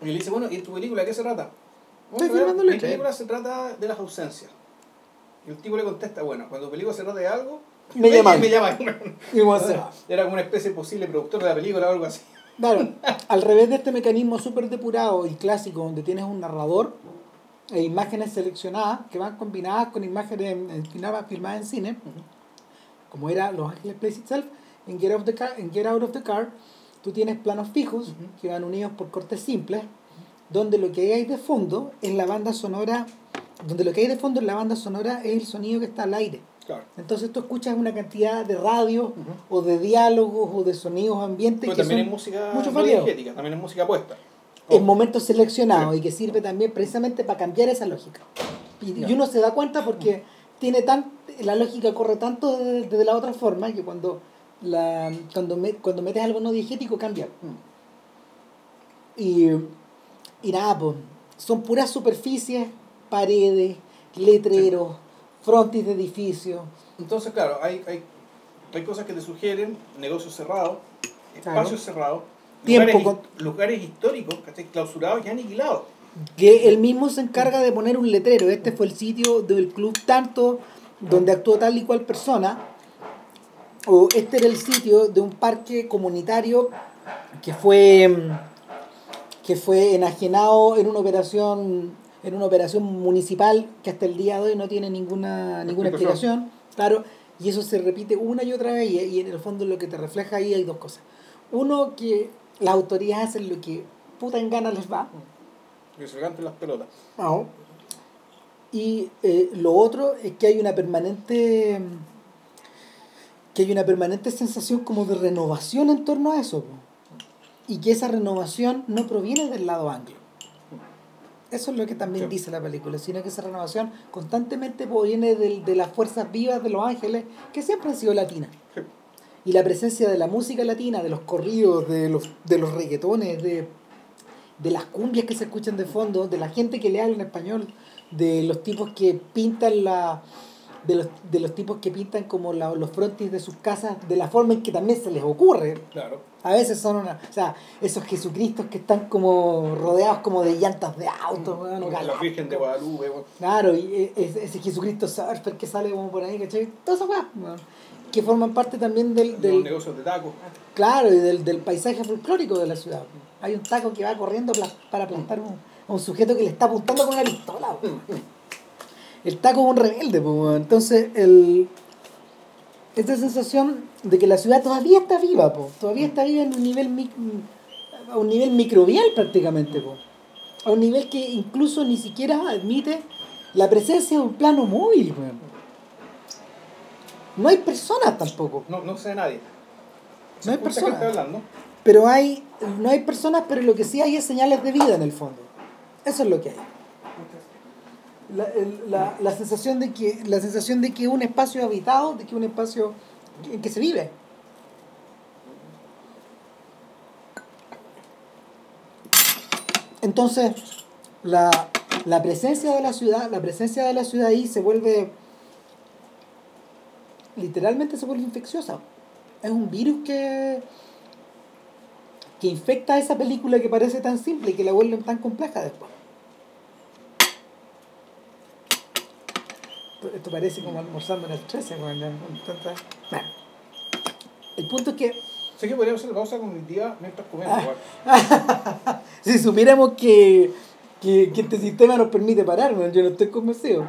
Y le dice, bueno, ¿y tu película de qué se trata? Mi película se trata de las ausencias. Y el tipo le contesta, bueno, cuando película se trata de algo, Me llaman. Me llaman. *laughs* Era como una especie de posible productor de la película o algo así. Claro, *laughs* al revés de este mecanismo súper depurado y clásico donde tienes un narrador e imágenes seleccionadas que van combinadas con imágenes en- en- filmadas en cine, como era Los Ángeles Place Itself, en Get, Out of the Car, en Get Out of the Car, tú tienes planos fijos que van unidos por cortes simples, donde lo que hay de fondo es la banda sonora, donde lo que hay de fondo en la banda sonora es el sonido que está al aire. Claro. Entonces tú escuchas una cantidad de radios o de diálogos o de sonidos ambientes Pero que también son es música mucho también es música puesta. en momentos seleccionados y que sirve también precisamente para cambiar esa lógica. Y, uno se da cuenta porque tiene tan, la lógica corre tanto desde, desde la otra forma que cuando, la, cuando, me- cuando metes algo no diegético cambia. Y, y nada, pues, son puras superficies, paredes, letreros, frontis de edificios. Entonces, claro, hay, hay, hay cosas que te sugieren negocios cerrados, espacios cerrados, lugares, lugares históricos que estén clausurados y aniquilados. que él mismo se encarga de poner un letrero. Este fue el sitio del club tanto donde actuó tal y cual persona. O este era el sitio de un parque comunitario que fue mm, que fue enajenado en una operación en una operación municipal que hasta el día de hoy no tiene ninguna ninguna Explicación. Claro, y eso se repite una y otra vez y, y en el fondo lo que te refleja ahí hay dos cosas. Uno que las autoridades hacen lo que puta en gana les va. Que se canten las pelotas. No. Y eh, lo otro es que hay una permanente que hay una permanente sensación como de renovación en torno a eso. po. Y que esa renovación no proviene del lado anglo. Eso es lo que también Sí. dice la película, sino que esa renovación constantemente proviene del- de, las fuerzas vivas de Los Ángeles, que siempre han sido latinas. Sí. Y la presencia de la música latina, de los corridos, de los, de los reggaetones, de, de las cumbias que se escuchan de fondo, de la gente que le habla en español, de los tipos que pintan la de los, de los tipos que pintan como la- los frontis de sus casas de la forma en que también se les ocurre. Claro. A veces son una, o sea, esos Jesucristos que están como rodeados como de llantas de auto, o la. Virgen de Guadalupe. Claro, y e- ese, ese Jesucristo surfer que sale como por ahí, ¿cachai? Todas esas weón, que forman parte también del, de los del negocios de tacos. claro, y del, del paisaje folclórico de la ciudad. Hay un taco que va corriendo para plantar un, a un sujeto que le está apuntando con una pistola. El *laughs* taco es un rebelde, pues, entonces el esta sensación de que la ciudad todavía está viva, po, todavía está viva en un nivel mic- a un nivel microbial prácticamente, po, a un nivel que incluso ni siquiera admite la presencia de un plano móvil, weón. No hay personas tampoco, No, no sé nadie. No hay personas. pero hay no hay personas, pero lo que sí hay es señales de vida en el fondo. Eso es lo que hay. La, la- la sensación de que la sensación de que un espacio habitado, de que un espacio en que se vive. Entonces, la, la presencia de la ciudad, la presencia de la ciudad ahí se vuelve literalmente se vuelve infecciosa. Es un virus que que infecta esa película que parece tan simple y que la vuelven tan compleja después. Esto parece como almorzando en el 13, weón, ya, con tanta- Bueno. El punto es que Sé que podríamos hacer la pausa cognitiva mientras comemos. Ah. *laughs* si supiéramos que, que, que este sistema nos permite parar, weón, yo no estoy convencido.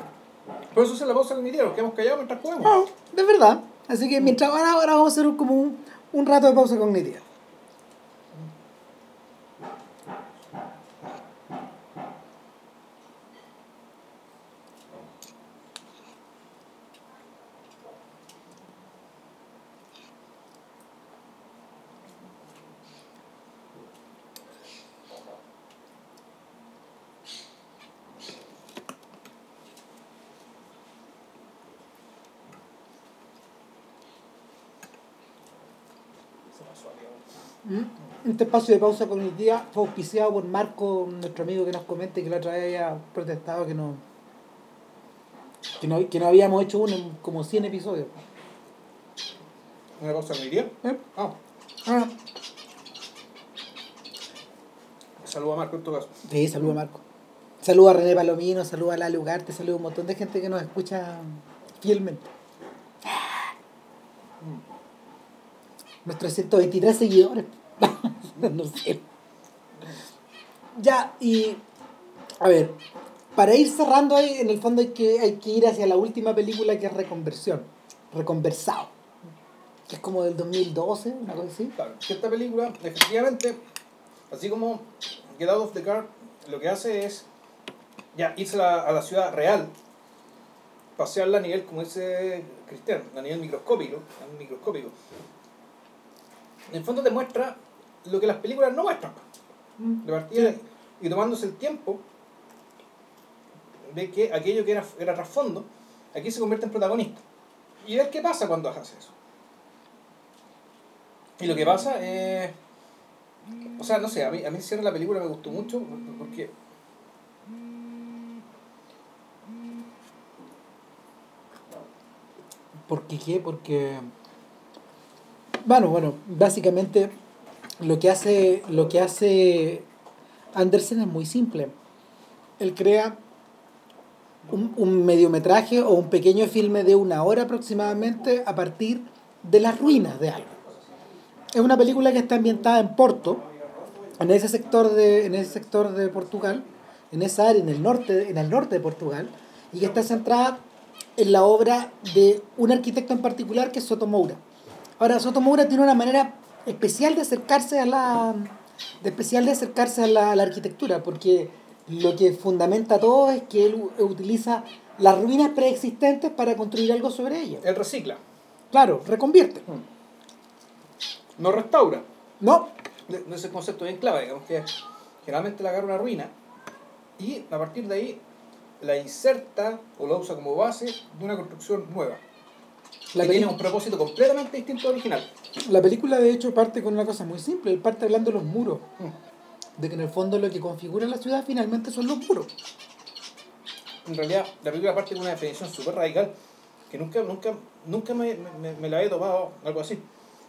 Por eso hacer la pausa cognitiva, nos quedamos callados mientras comemos. No, de verdad. Así que mientras ahora, ahora vamos a hacer como un, un rato de pausa cognitiva. Este espacio de pausa cognitiva fue auspiciado por Marco, nuestro amigo que nos comenta y que la otra vez había protestado que no, que no, que no habíamos hecho uno en como 100 episodios. ¿Una pausa cognitiva? ¿Eh? Ah, Ah, saludo a Marco en tu caso. sí, saluda a Marco. Saluda a René Palomino, saluda a Lali Ugarte, saluda a un montón de gente que nos escucha fielmente. Nuestros 123 seguidores. *laughs* no sé. Ya, y a ver, para ir cerrando ahí, en el fondo hay que, hay que ir hacia la última película que es Reconversión, Reconversado, que es como del 2012, una cosa así. Claro, esta película, efectivamente, así como Get Out of the Car, lo que hace es ya irse a la, ciudad real, pasearla a nivel, como dice Cristian, a microscópico, a nivel microscópico. En el fondo te muestra lo que las películas no muestran. De partida, y tomándose el tiempo de que aquello que era, era trasfondo, aquí se convierte en protagonista. Y ver qué pasa cuando haces eso. Y lo que pasa es. O sea, no sé, a mí, a mí cierre la película me gustó mucho porque. ¿Por qué qué? Porque. Bueno, bueno, básicamente lo que hace. Lo que hace Andersen es muy simple. Él crea un, un mediometraje o un pequeño filme de una hora aproximadamente a partir de las ruinas de algo. Es una película que está ambientada en Porto, en ese sector de, en ese sector de Portugal, en esa área, en el norte, en el norte de Portugal, y que está centrada en la obra de un arquitecto en particular que es Soto Moura. Ahora, Soto Moura tiene una manera especial de acercarse a la de especial de acercarse a la, a la arquitectura, porque lo que fundamenta todo es que él utiliza las ruinas preexistentes para construir algo sobre ellas. Él recicla, Claro, reconvierte. no restaura. No, De- de ese concepto bien clave, digamos que generalmente le agarra una ruina y a partir de ahí la inserta o la usa como base de una construcción nueva. La, que tiene un propósito completamente distinto al original. la película, de hecho, parte con una cosa muy simple. Él parte hablando de los muros. Mm. De que en el fondo lo que configura la ciudad finalmente son los muros. En realidad, la película parte con una definición súper radical que nunca, nunca, nunca me, me, me la he tomado, algo así.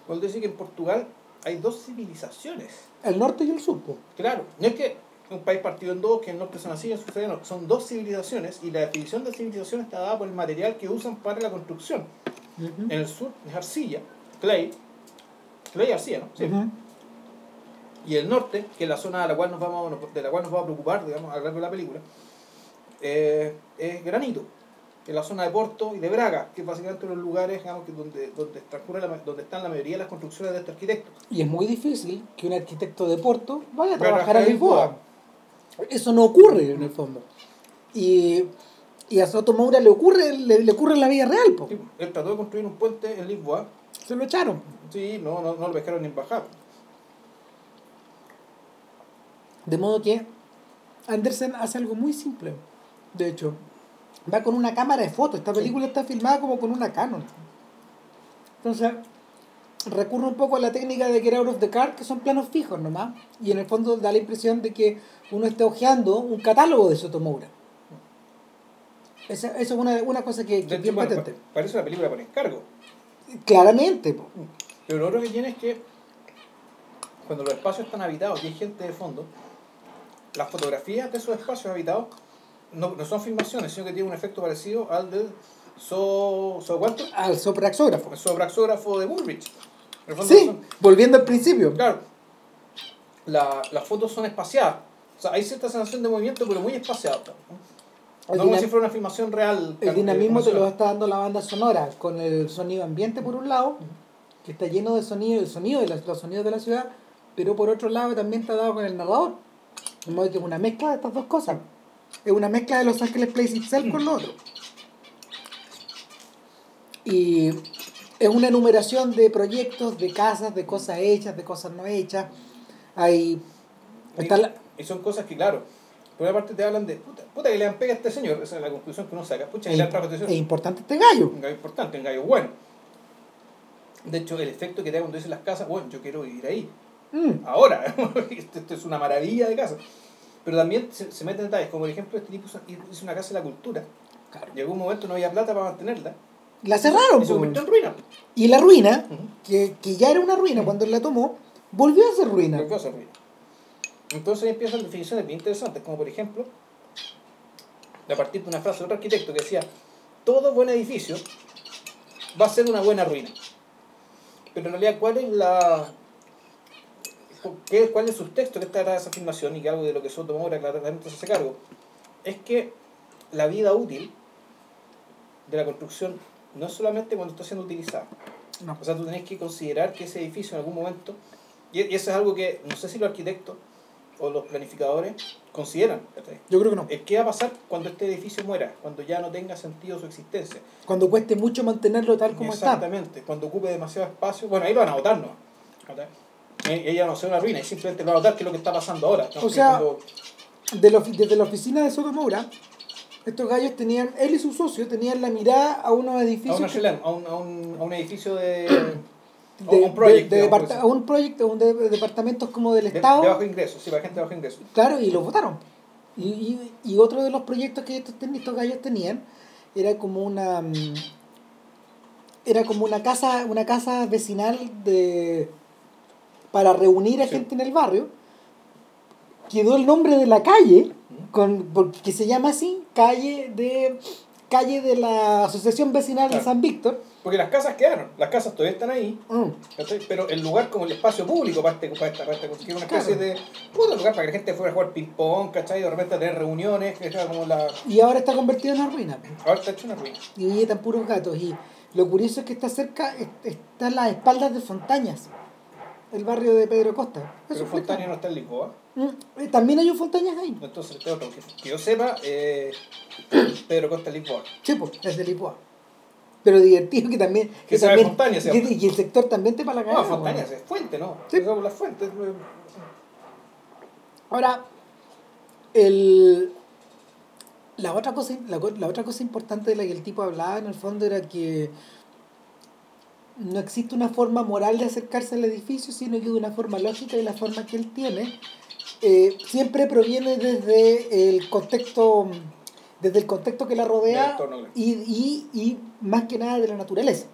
Cuando dice que en Portugal hay dos civilizaciones. El norte y el sur. Claro, no es que un país partido en dos, que el norte son así, el sur son son dos civilizaciones y la definición de civilización está dada por el material que usan para la construcción. En el sur es arcilla, clay, clay y arcilla, ¿no? Sí. Y el norte, que es la zona de la cual nos vamos, de la cual nos va a preocupar, digamos, a lo largo de la película, eh, es granito, que es la zona de Porto y de Braga, que es básicamente los lugares digamos, que donde, donde, transcurre la donde están la mayoría de las construcciones de este arquitecto. Y es muy difícil que un arquitecto de Porto vaya a trabajar a en Lisboa. Eso no ocurre en el fondo. Y, y a Soto Moura le ocurre, le, le ocurre en la vida real. po. Sí, Él trató de construir un puente en Lisboa, Se lo echaron. sí, no, no, no lo pescaron ni bajar. De modo que Andersen hace algo muy simple. De hecho, va con una cámara de fotos. Esta película está filmada como con una Canon. Entonces, recurre un poco a la técnica de Get Out of the Car, que son planos fijos nomás. Y en el fondo da la impresión de que uno está hojeando un catálogo de Sotomoura. Esa, esa es una, una cosa que, que bien bueno, patente. pa- parece una película por encargo. Claramente. po. Pero lo otro que tiene es que cuando los espacios están habitados y hay gente de fondo, las fotografías de esos espacios habitados no, no son filmaciones, sino que tienen un efecto parecido al del so, so ¿cuánto? Al sopraxógrafo. El sobraxógrafo de Bullrich. Sí, son- volviendo al principio. claro, la- las fotos son espaciadas. O sea, hay cierta sensación de movimiento, pero muy espaciado. El No como si fuera una filmación real. El dinamismo te lo está dando la banda sonora, con el sonido ambiente por un lado, que está lleno de sonido, el sonido de la- los sonidos de la ciudad, pero por otro lado también está dado con el narrador. De modo que es una mezcla de estas dos cosas. Es una mezcla de Los Ángeles Place Itself con lo otro. Y es una enumeración de proyectos, de casas, de cosas hechas, de cosas no hechas. Hay. Está la- Y son cosas que, claro, por una parte te hablan de puta, puta que le han pegado a este señor, esa es la conclusión que uno saca. Pucha, que le es importante este gallo. Un gallo importante, un gallo bueno. De hecho, el efecto que te da cuando dices las casas, bueno, yo quiero vivir ahí. Mm. Ahora, *laughs* esto, es una maravilla de casa. Pero también se, se meten detalles, como por ejemplo, este tipo hizo- una casa de la cultura. Claro. Llegó un momento no había plata para mantenerla. La cerraron. Y se convirtió en ruina. Y la ruina, que, que ya era una ruina cuando él la tomó, volvió a ser ruina. Volvió a ser ruina. Entonces ahí empiezan definiciones bien interesantes, como por ejemplo, a partir de una frase de otro arquitecto que decía, todo buen edificio va a ser una buena ruina. Pero en realidad, ¿cuál es la... qué- ¿Cuál es el subtexto que está detrás de esa afirmación y que algo de lo que Soto Mora claramente se hace cargo? Es que la vida útil de la construcción no es solamente cuando está siendo utilizada. No. O sea, tú tenés que considerar que ese edificio en algún momento, y eso es algo que no sé si los arquitectos o los planificadores consideran. Yo creo que no. Es ¿Qué va a pasar cuando este edificio muera? Cuando ya no tenga sentido su existencia. Cuando cueste mucho mantenerlo tal como está. Exactamente. Cuando ocupe demasiado espacio. Bueno, ahí lo van a votar, ¿no? Eh, Ella no sea una ruina y simplemente lo van a votar, que es lo que está pasando ahora. O sea, Cuando- De la desde la oficina de Soto Moura, estos gallos tenían, él y su socio tenían la mirada a unos a, edificios. una que- a, un, a, un, a un edificio de. De, un proyecto. de- de a un proyecto, un de, de departamentos como del de, Estado. de bajo ingreso, sí, para gente de bajo ingreso. Claro, y los votaron. Y, y, y otro de los proyectos que estos, estos gallos tenían era como una mm, era como una casa, una casa vecinal de para reunir a Sí. gente en el barrio. Quedó el nombre de la calle, con, porque que se llama así, calle de calle de la Asociación Vecinal de. San Víctor. Porque las casas quedaron, las casas todavía están ahí, Mm. ¿cachai? pero el lugar como el espacio público para, este, para, esta, para esta cosa, que una especie de puto lugar para que la gente fuera a jugar ping-pong, ¿cachai? De repente a tener reuniones, que era como la. Y ahora está convertido en una ruina. Ahora está hecho una ruina. y ahí están puros gatos. Y lo curioso es que está cerca, es- está en las espaldas de Fontañas, el barrio de Pedro Costa. Eso Pero Fontania no está en Lisboa. Mm, eh, También hay un Fontañas ahí. Entonces, que, que yo sepa, eh, *clears throat* Pedro Costa en Lisboa. Sí, pues, es de Lisboa. Pero divertido que también. Que Que sabe también que- llama. y el sector también te para la No, cagada. Fontania bueno. es fuente, ¿no? Sí. Por las fuentes. Ahora, el, La otra, cosa, la, otra cosa importante de la que el tipo hablaba en el fondo era que no existe una forma moral de acercarse al edificio, sino que una forma lógica y la forma que él tiene eh, siempre proviene desde el contexto desde el contexto que la rodea y, y, y más que nada de la naturaleza.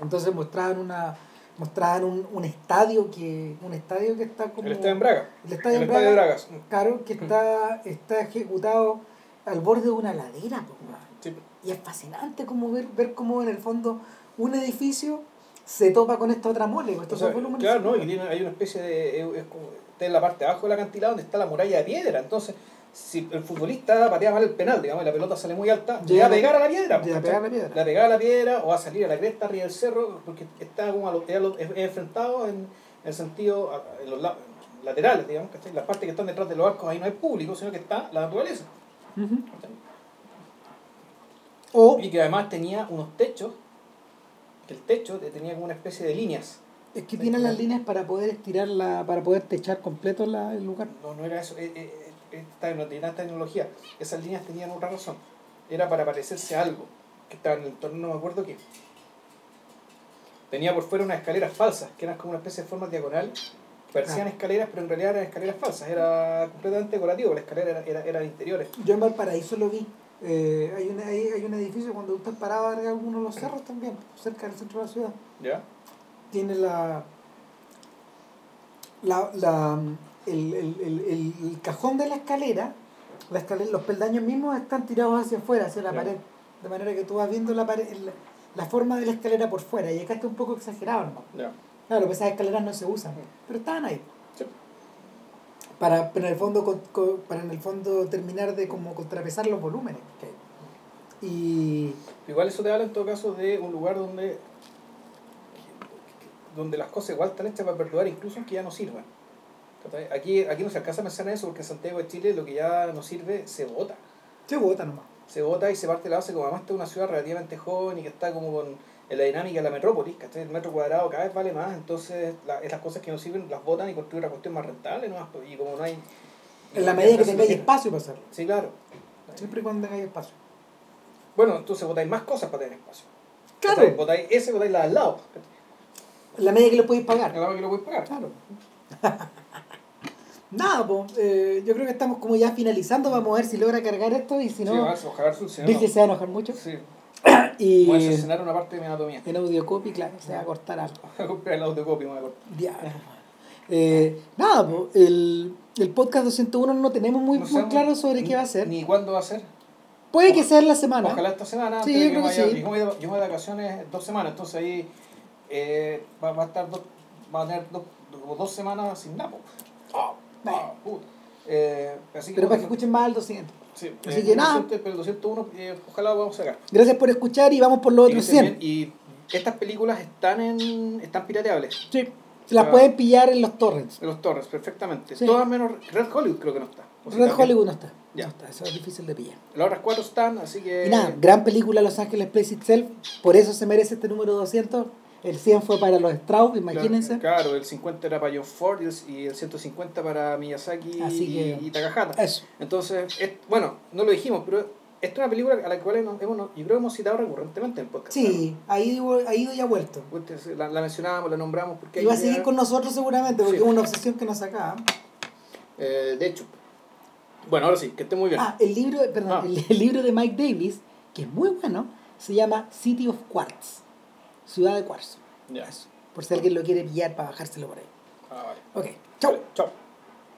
Entonces mostraban una mostraban un, un estadio que un estadio que está como El estadio en Braga. el estadio el en estadio de Braga, Bragas. claro, que está, está ejecutado al borde de una ladera. Sí. y es fascinante como ver, ver cómo en el fondo un edificio se topa con esta otra mole, estos O sea, volúmenes. claro, ¿no? Y hay una especie de. Es como, está en la parte de abajo del acantilado donde está la muralla de piedra. Entonces, si el futbolista patea mal el penal, digamos, y la pelota sale muy alta, le va a pegar a la piedra. Le va a pegar a la piedra. Le va a la piedra o a salir a la cresta arriba del cerro, porque está como a lo- es, a lo- es- es enfrentado en el sentido, a- en los la- laterales, digamos, ¿cachai? Las partes que están detrás de los arcos ahí no hay público, sino que está la naturaleza. Y que además tenía unos techos, que el techo tenía como una especie de líneas. es que tiene las líneas para poder estirarla, para poder techar completo la- el lugar. No, no era eso, eh, eh, esta, no tenía tecnología. Esas líneas tenían otra razón. Era para parecerse a algo que estaba en el entorno, no me acuerdo qué. Tenía por fuera unas escaleras falsas, que eran como una especie de forma diagonal. Parecían Ah. escaleras, pero en realidad eran escaleras falsas. Era completamente decorativo, las escaleras eran, era- eran interiores. Yo en Valparaíso lo vi. Eh, hay, un, hay, hay un edificio cuando tú estás parado arriba de alguno de los cerros también, cerca del centro de la ciudad. ¿Ya? tiene la, la, la el, el, el, cajón de la escalera, la escalera, los peldaños mismos están tirados hacia afuera, hacia la pared, de manera que tú vas viendo la, pared, el- la forma de la escalera por fuera, y acá está un poco exagerado, hermano. Ya. Claro, pues esas escaleras no se usan, pero estaban ahí. Sí. Para, pero en el fondo, con- con- para en el fondo terminar de como contrapesar los volúmenes. que hay. Y Igual eso te habla en todo caso de un lugar donde donde las cosas igual están hechas para perdurar incluso aunque ya no sirvan. Aquí, aquí no se alcanza a pensar en eso porque en Santiago de Chile lo que ya no sirve se bota. se bota nomás. Se bota y se parte la base como además esta es una ciudad relativamente joven y que está como con en la dinámica de la metrópolis, ¿cachai? El metro cuadrado cada vez vale más, entonces la, esas cosas que no sirven las botan y construyen una cuestión más rentable nomás, pues, y como no hay... En la medida que no tengáis espacio para hacerlo. Sí, claro. Siempre y cuando tengáis espacio. Bueno, entonces botáis más cosas para tener espacio. Claro. ¿Cachai? Botáis ese, botáis la de al lado. En la medida que lo podéis pagar. Al lado que lo puedes pagar. Claro. *laughs* Nada, pues, eh, yo creo que estamos como ya finalizando. Vamos a ver si logra cargar esto y si Sí, no, ojalá- ojalá funcione. Virgil se va a enojar mucho. Sí, *clears throat* Y voy a una parte de mi anatomía. en audiocopy, claro, se va a cortar algo. *laughs* Voy a comprar el autocopio, me voy a cortar. Diablo. Eh, nada, pues, el, el podcast 201 no tenemos muy, No muy claro sobre ni- qué va a ser. Ni cuándo va a ser. Puede que sea en la semana. Ojalá esta semana. Sí, yo creo que sí. Yo me, voy de, yo me voy de vacaciones dos semanas, entonces ahí eh, va, va a estar dos, va a tener dos, como dos semanas sin napo. Ah, puta. Eh, así Pero para que escuchen más el 200. Sí, así eh, que nada. 200, pero el 201 eh, ojalá lo vamos a sacar. Gracias por escuchar y vamos por los otros estén 100. bien. Y estas películas están en están pirateables. Sí. Las Ah. pueden pillar en los torrents. De los Torres, perfectamente. Sí. Todas menos Red Hollywood creo que no está. O sea, Red también. Hollywood no está. Ya. No está, eso es difícil de pillar. Las otras cuatro están, así que... Y nada, gran película Los Ángeles Plays Itself. Por eso se merece este número 200. El 100 fue para los Strauss, imagínense. Claro, el 50 era para John Ford y el, y el 150 para Miyazaki Así y, que- y Takahata. Eso. Entonces, es- bueno, no lo dijimos, pero esta es una película a la cual hemos, yo creo que hemos citado recurrentemente en el podcast. Sí, ha ido, ha ido y ha vuelto. La, la mencionábamos, la nombramos porque... Y va a seguir con nosotros seguramente, porque Sí. es una obsesión que nos sacaba. Eh, de hecho. Bueno, ahora sí, que esté muy bien. Ah, el libro, perdón, Ah. el, el libro de Mike Davis, que es muy bueno, se llama City of Quartz. Ciudad de cuarzo. Por si alguien lo quiere pillar para bajárselo por ahí. Ah, vale. Ok, chau. Vale, chao.